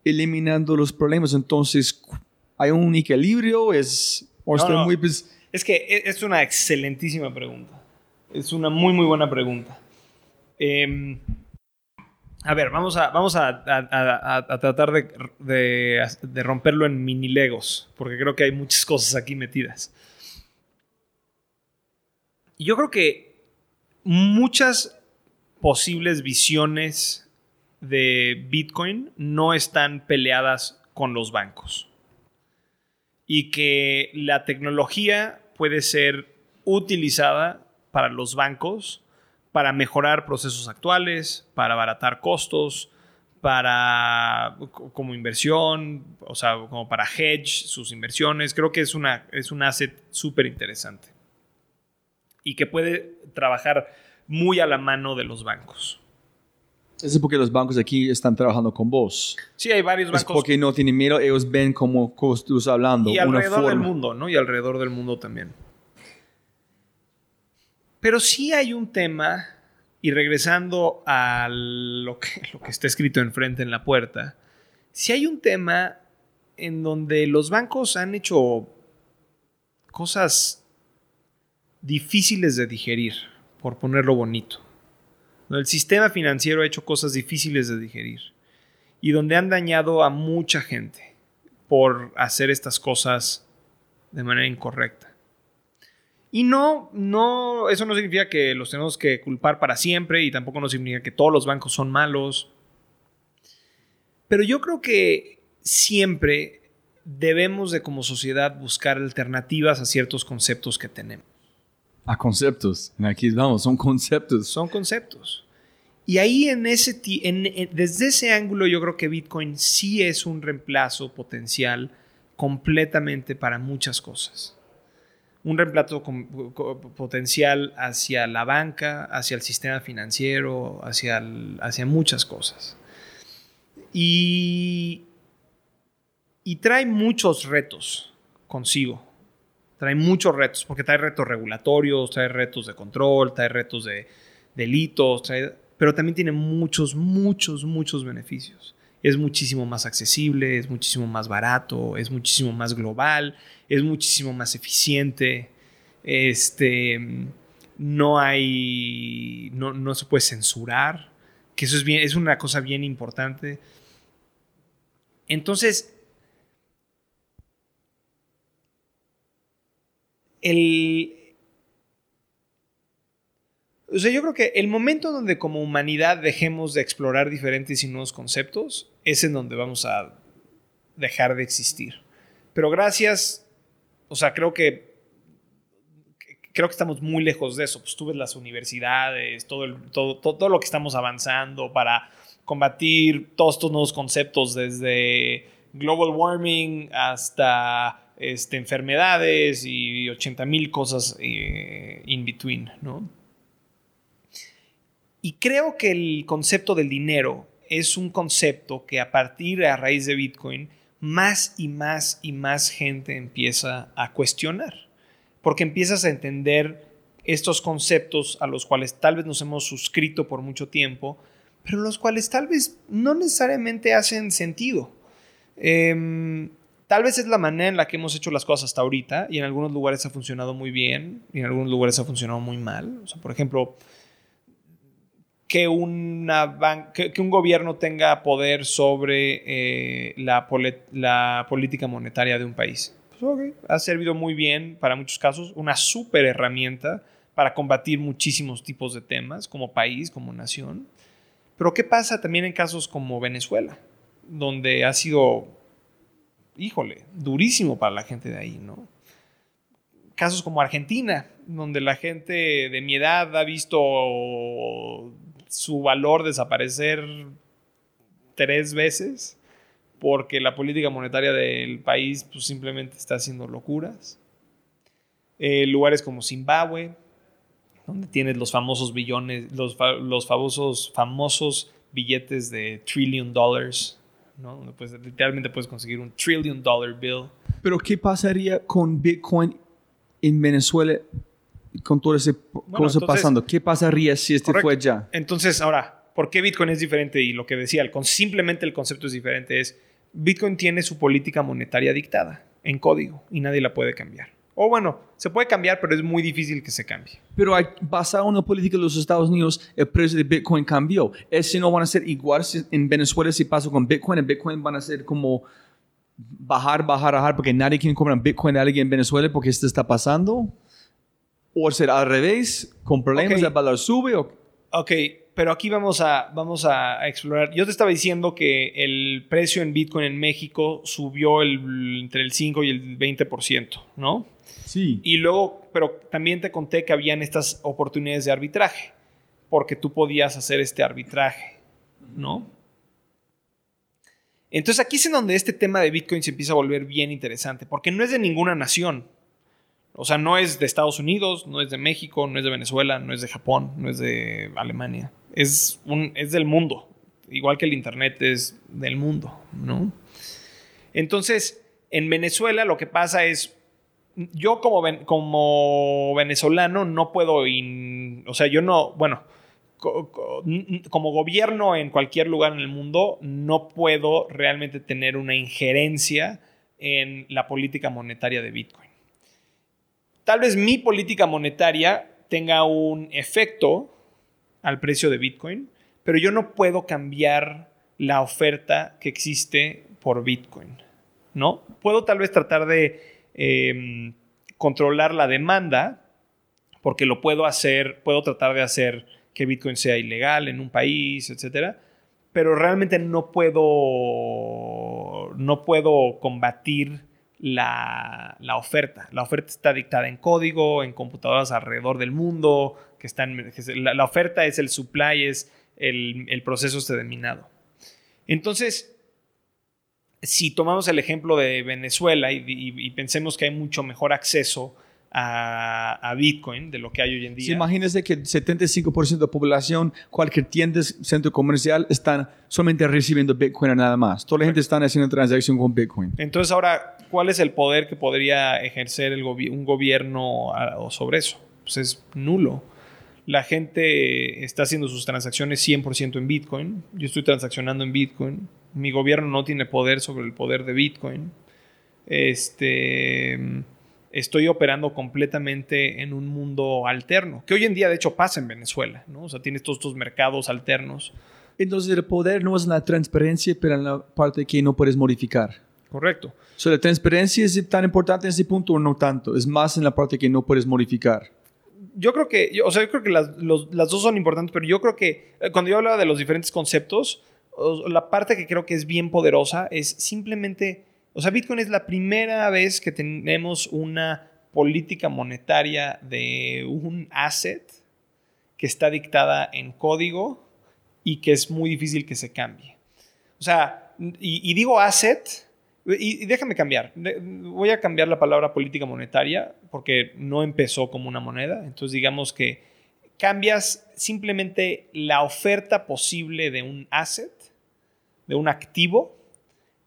A: eliminando los problemas. Entonces, ¿hay un equilibrio? ¿Es, Muy...
B: Es que e, es una excelentísima pregunta. Es una muy, muy buena pregunta. Em, a ver, vamos a, vamos a, tratar de, de, romperlo en mini legos, porque creo que hay muchas cosas aquí metidas. Yo creo que muchas posibles visiones de Bitcoin no están peleadas con los bancos. Y que la tecnología puede ser utilizada para los bancos para mejorar procesos actuales, para abaratar costos, para como inversión, o sea, como para hedge sus inversiones. Creo que es, una, es un asset súper interesante y que puede trabajar muy a la mano de los bancos.
A: Eso es porque los bancos aquí están trabajando con vos.
B: Sí, hay varios bancos.
A: Es porque no tienen miedo, ellos ven como estás hablando.
B: Y alrededor del mundo, ¿no? Y alrededor del mundo también. Pero sí hay un tema, y regresando a lo que, lo que está escrito enfrente en la puerta, sí hay un tema en donde los bancos han hecho cosas difíciles de digerir, por ponerlo bonito. El sistema financiero ha hecho cosas difíciles de digerir y donde han dañado a mucha gente por hacer estas cosas de manera incorrecta. Y no, no, eso no significa que los tenemos que culpar para siempre y tampoco significa que todos los bancos son malos. Pero yo creo que siempre debemos de como sociedad buscar alternativas a ciertos conceptos que tenemos
A: a conceptos. Aquí vamos, son conceptos.
B: Son conceptos. Y ahí en ese, desde ese ángulo yo creo que Bitcoin sí es un reemplazo potencial completamente para muchas cosas. Un reemplazo potencial hacia la banca, hacia el sistema financiero, hacia, hacia muchas cosas. Y, y trae muchos retos consigo trae muchos retos, porque trae retos regulatorios, trae retos de control, trae retos de delitos, pero también tiene muchos, muchos, muchos beneficios. Es muchísimo más accesible, es muchísimo más barato, es muchísimo más global, es muchísimo más eficiente. Este, no hay, no, no se puede censurar, que eso es, bien, es una cosa bien importante. Entonces, el... O sea, yo creo que el momento donde como humanidad dejemos de explorar diferentes y nuevos conceptos es en donde vamos a dejar de existir. Pero gracias, o sea, creo que creo que estamos muy lejos de eso. Pues tú ves las universidades, todo, todo, todo, lo que estamos avanzando para combatir todos estos nuevos conceptos desde global warming hasta este, enfermedades y 80 mil cosas eh, in between, ¿no? Y creo que el concepto del dinero es un concepto que a partir, a raíz de Bitcoin, más y más y más gente empieza a cuestionar. Porque empiezas a entender estos conceptos a los cuales tal vez nos hemos suscrito por mucho tiempo, pero los cuales tal vez no necesariamente hacen sentido. Em, tal vez es la manera en la que hemos hecho las cosas hasta ahorita y en algunos lugares ha funcionado muy bien y en algunos lugares ha funcionado muy mal. Por ejemplo, que, una que, un gobierno tenga poder sobre eh, la, la, política monetaria de un país. Pues, ha servido muy bien para muchos casos, una súper herramienta para combatir muchísimos tipos de temas como país, como nación. Pero ¿qué pasa también en casos como Venezuela, donde ha sido, híjole, durísimo para la gente de ahí, ¿no? Casos como Argentina, donde la gente de mi edad ha visto su valor desaparecer tres veces porque la política monetaria del país pues, simplemente está haciendo locuras. Eh, lugares como Zimbabue, donde tienes los famosos billones, los, los famosos, famosos billetes de trillion dollars, ¿no? Donde pues, literalmente puedes conseguir un trillion dollar bill.
A: Pero ¿qué pasaría con Bitcoin en Venezuela con todo ese cosa pasando? ¿Qué pasaría si este fue ya?
B: Entonces, ahora, ¿por qué Bitcoin es diferente? Y lo que decía, con, simplemente el concepto es diferente. Es Bitcoin tiene su política monetaria dictada en código y nadie la puede cambiar. O bueno, se puede cambiar, pero es muy difícil que se cambie.
A: Pero hay, basado en la política de los Estados Unidos, el precio de Bitcoin cambió. Es si no van a ser igual en Venezuela si pasa con Bitcoin. En Bitcoin van a ser como bajar, bajar, bajar, porque nadie quiere comprar Bitcoin a alguien en Venezuela porque esto está pasando. O ser al revés, con problemas, el valor sube. O...
B: Ok, pero aquí vamos a, vamos a, explorar. Yo te estaba diciendo que el precio en Bitcoin en México subió entre el 5 y el 20%, ¿no?
A: Sí.
B: Y luego, pero también te conté que habían estas oportunidades de arbitraje, porque tú podías hacer este arbitraje, ¿no? Entonces aquí es en donde este tema de Bitcoin se empieza a volver bien interesante, porque no es de ninguna nación. O sea, no es de Estados Unidos, no es de México, no es de Venezuela, no es de Japón, no es de Alemania es, un, es del mundo, igual que el Internet es del mundo, ¿no? Entonces, en Venezuela lo que pasa es, yo como, como venezolano no puedo, o sea, yo no, bueno, como gobierno en cualquier lugar en el mundo, no puedo realmente tener una injerencia en la política monetaria de Bitcoin. Tal vez mi política monetaria tenga un efecto al precio de Bitcoin, pero yo no puedo cambiar la oferta que existe por Bitcoin, ¿no? Puedo tal vez tratar de em, controlar la demanda, porque lo puedo hacer, puedo tratar de hacer que Bitcoin sea ilegal en un país, etcétera, pero realmente no puedo, no puedo combatir la, la, oferta. La oferta está dictada en código, en computadoras alrededor del mundo, que están, la, oferta es el supply, es el, proceso este de minado. Entonces, si tomamos el ejemplo de Venezuela y, pensemos que hay mucho mejor acceso a, Bitcoin de lo que hay hoy en día.
A: Sí, imagínese que el 75% de la población, cualquier tienda, centro comercial, están solamente recibiendo Bitcoin nada más. Toda la gente está haciendo transacción con Bitcoin.
B: Entonces, ahora, ¿cuál es el poder que podría ejercer el un gobierno sobre eso? Pues es nulo la gente está haciendo sus transacciones 100% en Bitcoin. Yo estoy transaccionando en Bitcoin. Mi gobierno no tiene poder sobre el poder de Bitcoin. Este, estoy operando completamente en un mundo alterno, que hoy en día de hecho pasa en Venezuela, ¿no? O sea, tienes todos estos mercados alternos.
A: Entonces el poder no es la transparencia, pero en la parte que no puedes modificar.
B: Correcto.
A: So, ¿La transparencia es tan importante en ese punto o no tanto? Es más en la parte que no puedes modificar
B: yo creo que, o sea, yo creo que las, dos son importantes, pero yo creo que eh, cuando yo hablaba de los diferentes conceptos, la parte que creo que es bien poderosa es simplemente, o sea, Bitcoin es la primera vez que tenemos una política monetaria de un asset que está dictada en código y que es muy difícil que se cambie. O sea, y, y digo asset Y, déjame cambiar. Voy a cambiar la palabra política monetaria porque no empezó como una moneda. Entonces digamos que cambias simplemente la oferta posible de un asset, de un activo,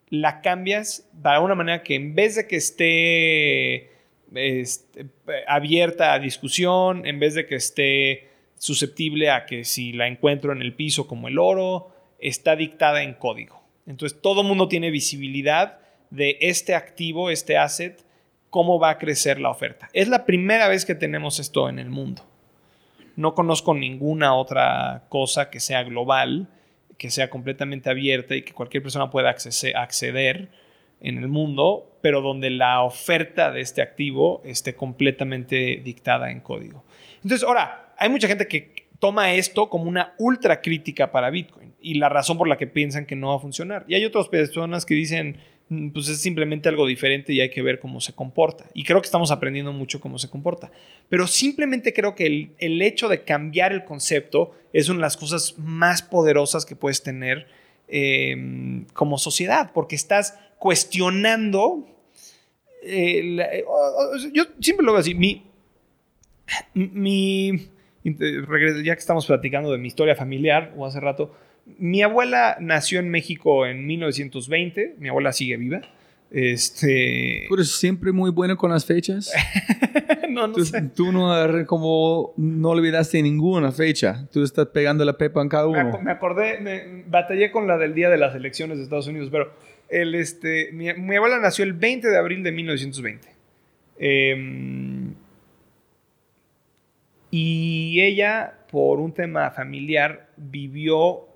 B: la cambias para una manera que en vez de que esté este, abierta a discusión, en vez de que esté susceptible a que si la encuentro en el piso como el oro, está dictada en código. Entonces todo mundo tiene visibilidad de este activo, este asset, cómo va a crecer la oferta. Es la primera vez que tenemos esto en el mundo. No conozco ninguna otra cosa que sea global, que sea completamente abierta y que cualquier persona pueda acceder en el mundo, pero donde la oferta de este activo esté completamente dictada en código. Entonces, ahora, hay mucha gente que toma esto como una ultra crítica para Bitcoin y la razón por la que piensan que no va a funcionar. Y hay otras personas que dicen, pues es simplemente algo diferente y hay que ver cómo se comporta. Y creo que estamos aprendiendo mucho cómo se comporta. Pero simplemente creo que el, hecho de cambiar el concepto es una de las cosas más poderosas que puedes tener em, como sociedad, porque estás cuestionando. Eh, eh, yo siempre lo veo así. Mi, mi, ya que estamos platicando de mi historia familiar o hace rato, mi abuela nació en México en 1920. Mi abuela sigue viva. Este.
A: Tú eres siempre muy bueno con las fechas.
B: no, no
A: tú,
B: sé.
A: Tú no, como, no olvidaste ninguna fecha. Tú estás pegando la pepa en cada uno.
B: Me, acordé, me, batallé con la del día de las elecciones de Estados Unidos, pero el, este, mi, abuela nació el 20 de abril de 1920. Em, y ella, por un tema familiar, vivió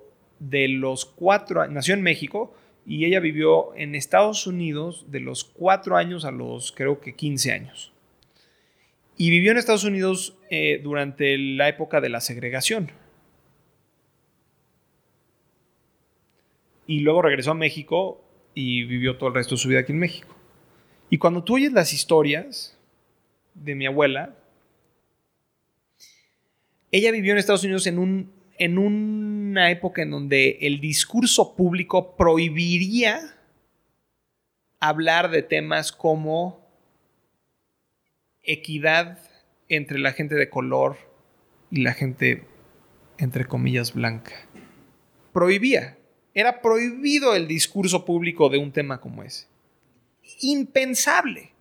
B: de los cuatro nació en México y ella vivió en Estados Unidos de los cuatro años a los creo que 15 años. Y vivió en Estados Unidos eh, durante la época de la segregación. Y luego regresó a México y vivió todo el resto de su vida aquí en México. Y cuando tú oyes las historias de mi abuela, ella vivió en Estados Unidos en, un, en una época en donde el discurso público prohibiría hablar de temas como equidad entre la gente de color y la gente, entre comillas, blanca. Prohibía. Era prohibido el discurso público de un tema como ese. Impensable.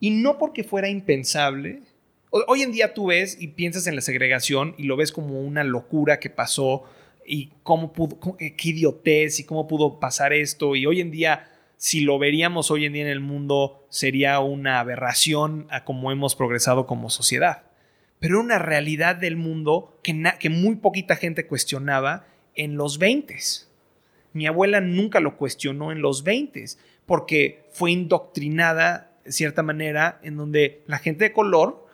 B: Y no porque fuera impensable. Hoy en día tú ves y piensas en la segregación y lo ves como una locura que pasó y cómo pudo, qué idiotez y cómo pudo pasar esto. Y hoy en día, si lo veríamos hoy en día en el mundo, sería una aberración a cómo hemos progresado como sociedad pero una realidad del mundo que, que muy poquita gente cuestionaba en los 20. Mi abuela nunca lo cuestionó en los 20 porque fue indoctrinada de cierta manera en donde la gente de color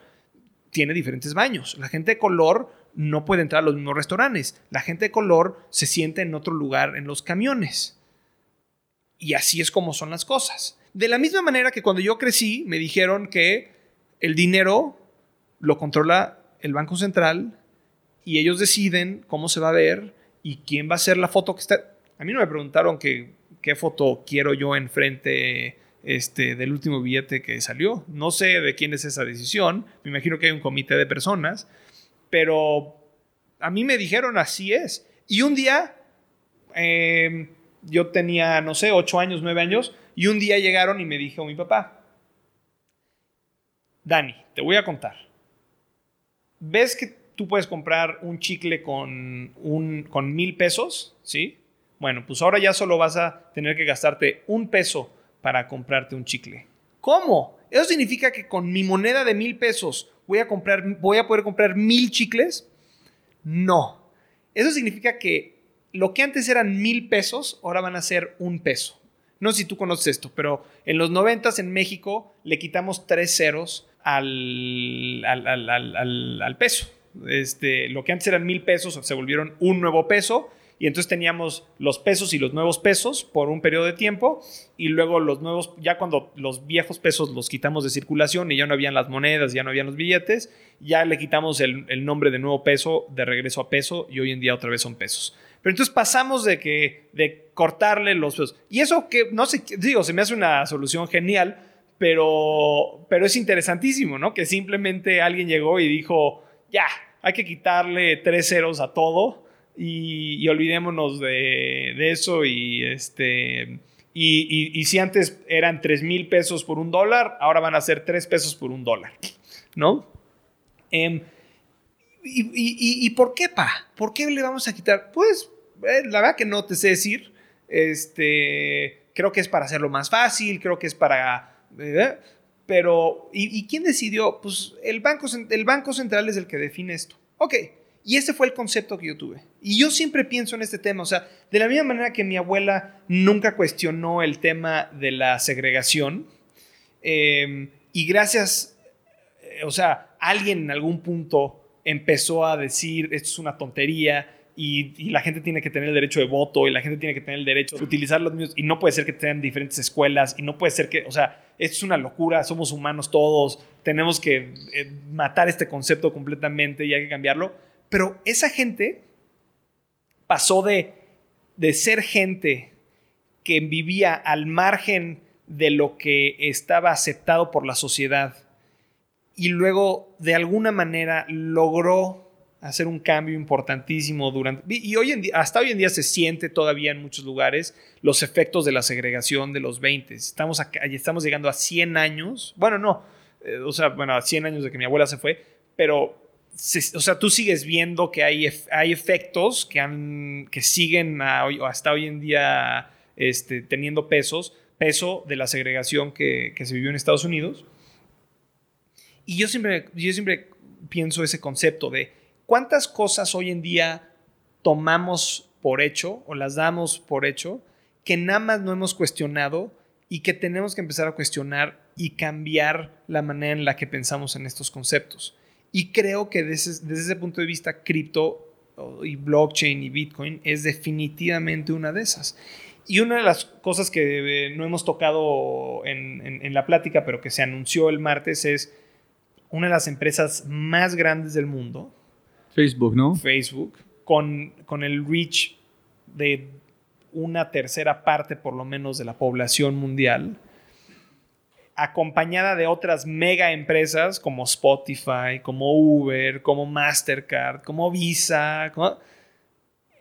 B: tiene diferentes baños. La gente de color no puede entrar a los mismos restaurantes. La gente de color se siente en otro lugar en los camiones. Y así es como son las cosas. De la misma manera que cuando yo crecí me dijeron que el dinero lo controla el Banco Central y ellos deciden cómo se va a ver y quién va a ser la foto que está. A mí no me preguntaron qué foto quiero yo enfrente este, del último billete que salió. No sé de quién es esa decisión. Me imagino que hay un comité de personas. Pero a mí me dijeron así es. Y un día, em, yo tenía, no sé, ocho años, nueve años, y un día llegaron y me dijo mi papá, Dani, te voy a contar ves que tú puedes comprar un chicle con, un, con mil pesos, ¿sí? Bueno, pues ahora ya solo vas a tener que gastarte un peso para comprarte un chicle. ¿Cómo? ¿Eso significa que con mi moneda de mil pesos voy a, comprar, voy a poder comprar mil chicles? No. Eso significa que lo que antes eran mil pesos, ahora van a ser un peso. No sé si tú conoces esto, pero en los noventas en México le quitamos tres ceros al, al, peso. Este, lo que antes eran mil pesos se volvieron un nuevo peso y entonces teníamos los pesos y los nuevos pesos por un periodo de tiempo y luego los nuevos, ya cuando los viejos pesos los quitamos de circulación y ya no habían las monedas, ya no habían los billetes, ya le quitamos el, el nombre de nuevo peso de regreso a peso y hoy en día otra vez son pesos. Pero entonces pasamos de que de cortarle los pesos. Y eso que no sé, digo, se me hace una solución genial, pero pero es interesantísimo, ¿no? Que simplemente alguien llegó y dijo, "Ya, hay que quitarle tres ceros a todo." Y, olvidémonos de, eso y este y, si antes eran tres mil pesos por un dólar, ahora van a ser tres pesos por un dólar, ¿no? Em, y, por qué, pa? ¿Por qué le vamos a quitar? Pues, eh, la verdad que no te sé decir. Este, creo que es para hacerlo más fácil, creo que es para... Eh, pero, ¿y, quién decidió? Pues el banco, el banco Central es el que define esto. Ok, y ese fue el concepto que yo tuve. Y yo siempre pienso en este tema, o sea, de la misma manera que mi abuela nunca cuestionó el tema de la segregación, em, y gracias, eh, o sea, alguien en algún punto empezó a decir, esto es una tontería, y, la gente tiene que tener el derecho de voto, y la gente tiene que tener el derecho de utilizar los mismos, y no puede ser que tengan diferentes escuelas, y no puede ser que, o sea, esto es una locura, somos humanos todos, tenemos que eh, matar este concepto completamente y hay que cambiarlo pero esa gente pasó de, de ser gente que vivía al margen de lo que estaba aceptado por la sociedad y luego de alguna manera logró hacer un cambio importantísimo durante y hoy en día hasta hoy en día se siente todavía en muchos lugares los efectos de la segregación de los 20 estamos estamos llegando a 100 años bueno no eh, o sea bueno a 100 años de que mi abuela se fue pero o sea, tú sigues viendo que hay, hay efectos que, han, que siguen hasta hoy en día este, teniendo pesos, peso de la segregación que, se vivió en Estados Unidos. Y yo siempre, yo siempre pienso ese concepto de cuántas cosas hoy en día tomamos por hecho o las damos por hecho que nada más no hemos cuestionado y que tenemos que empezar a cuestionar y cambiar la manera en la que pensamos en estos conceptos. Y creo que desde, ese punto de vista, cripto y blockchain y Bitcoin es definitivamente una de esas. Y una de las cosas que eh, no hemos tocado en, la plática, pero que se anunció el martes, es una de las empresas más grandes del mundo.
A: Facebook, ¿no?
B: Facebook, con, con el reach de una tercera parte por lo menos de la población mundial acompañada de otras mega empresas como Spotify, como Uber, como Mastercard, como Visa,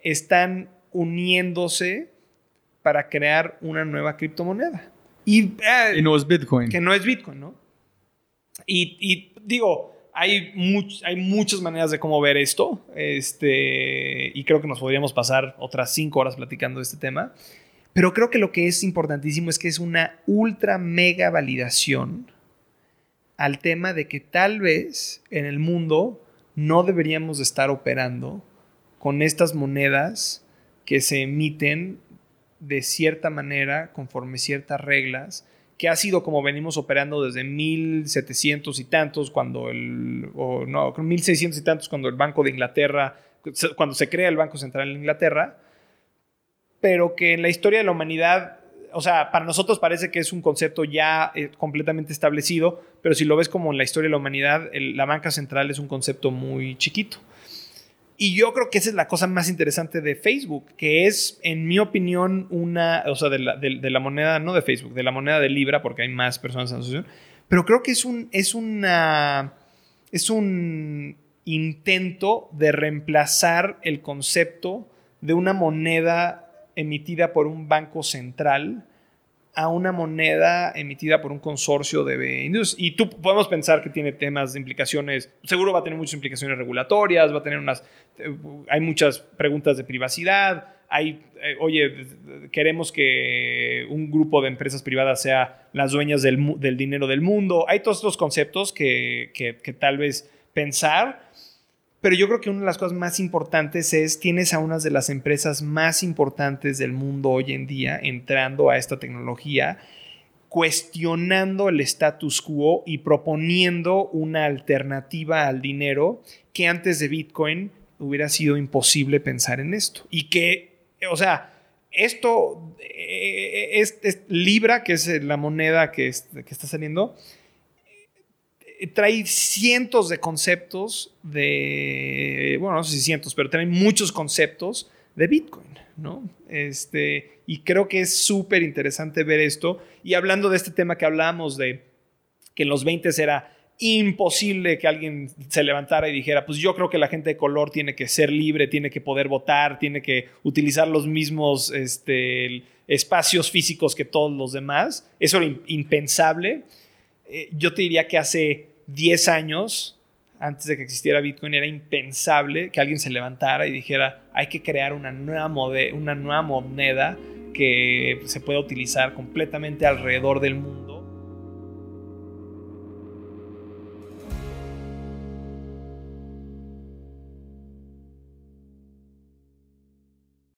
B: están uniéndose para crear una nueva criptomoneda.
A: Y, eh, no es Bitcoin.
B: Que no es Bitcoin, ¿no? Y, digo, hay, hay muchas maneras de cómo ver esto. Este, y creo que nos podríamos pasar otras cinco horas platicando de este tema. Pero creo que lo que es importantísimo es que es una ultra mega validación al tema de que tal vez en el mundo no deberíamos estar operando con estas monedas que se emiten de cierta manera, conforme ciertas reglas, que ha sido como venimos operando desde 1700 y tantos, cuando el, o no, 1600 y tantos, cuando el Banco de Inglaterra, cuando se crea el Banco Central en Inglaterra, pero que en la historia de la humanidad, o sea, para nosotros parece que es un concepto ya eh, completamente establecido, pero si lo ves como en la historia de la humanidad, la banca central es un concepto muy chiquito. Y yo creo que esa es la cosa más interesante de Facebook, que es, en mi opinión, una, o sea, de la, de la moneda, no de Facebook, de la moneda de Libra, porque hay más personas en la asociación, pero creo que es un, es una, es un intento de reemplazar el concepto de una moneda emitida por un banco central a una moneda emitida por un consorcio de industrias. Y tú podemos pensar que tiene temas de implicaciones, seguro va a tener muchas implicaciones regulatorias, va a tener unas, eh, hay muchas preguntas de privacidad, hay, eh, oye, queremos que un grupo de empresas privadas sea las dueñas del, dinero del mundo. Hay todos estos conceptos que, que, que tal vez pensar pero yo creo que una de las cosas más importantes es, tienes a unas de las empresas más importantes del mundo hoy en día entrando a esta tecnología, cuestionando el status quo y proponiendo una alternativa al dinero que antes de Bitcoin hubiera sido imposible pensar en esto. Y que, o sea, esto eh, es, Libra, que es la moneda que, que está saliendo, trae cientos de conceptos de, bueno, no sé si cientos, pero trae muchos conceptos de Bitcoin, ¿no? Este, y creo que es súper interesante ver esto. Y hablando de este tema que hablamos de que en los 20 era imposible que alguien se levantara y dijera, pues yo creo que la gente de color tiene que ser libre, tiene que poder votar, tiene que utilizar los mismos este, espacios físicos que todos los demás. Eso era impensable. Eh, yo te diría que hace 10 años, antes de que existiera Bitcoin, era impensable que alguien se levantara y dijera, hay que crear una nueva, una nueva moneda que se pueda utilizar completamente alrededor del mundo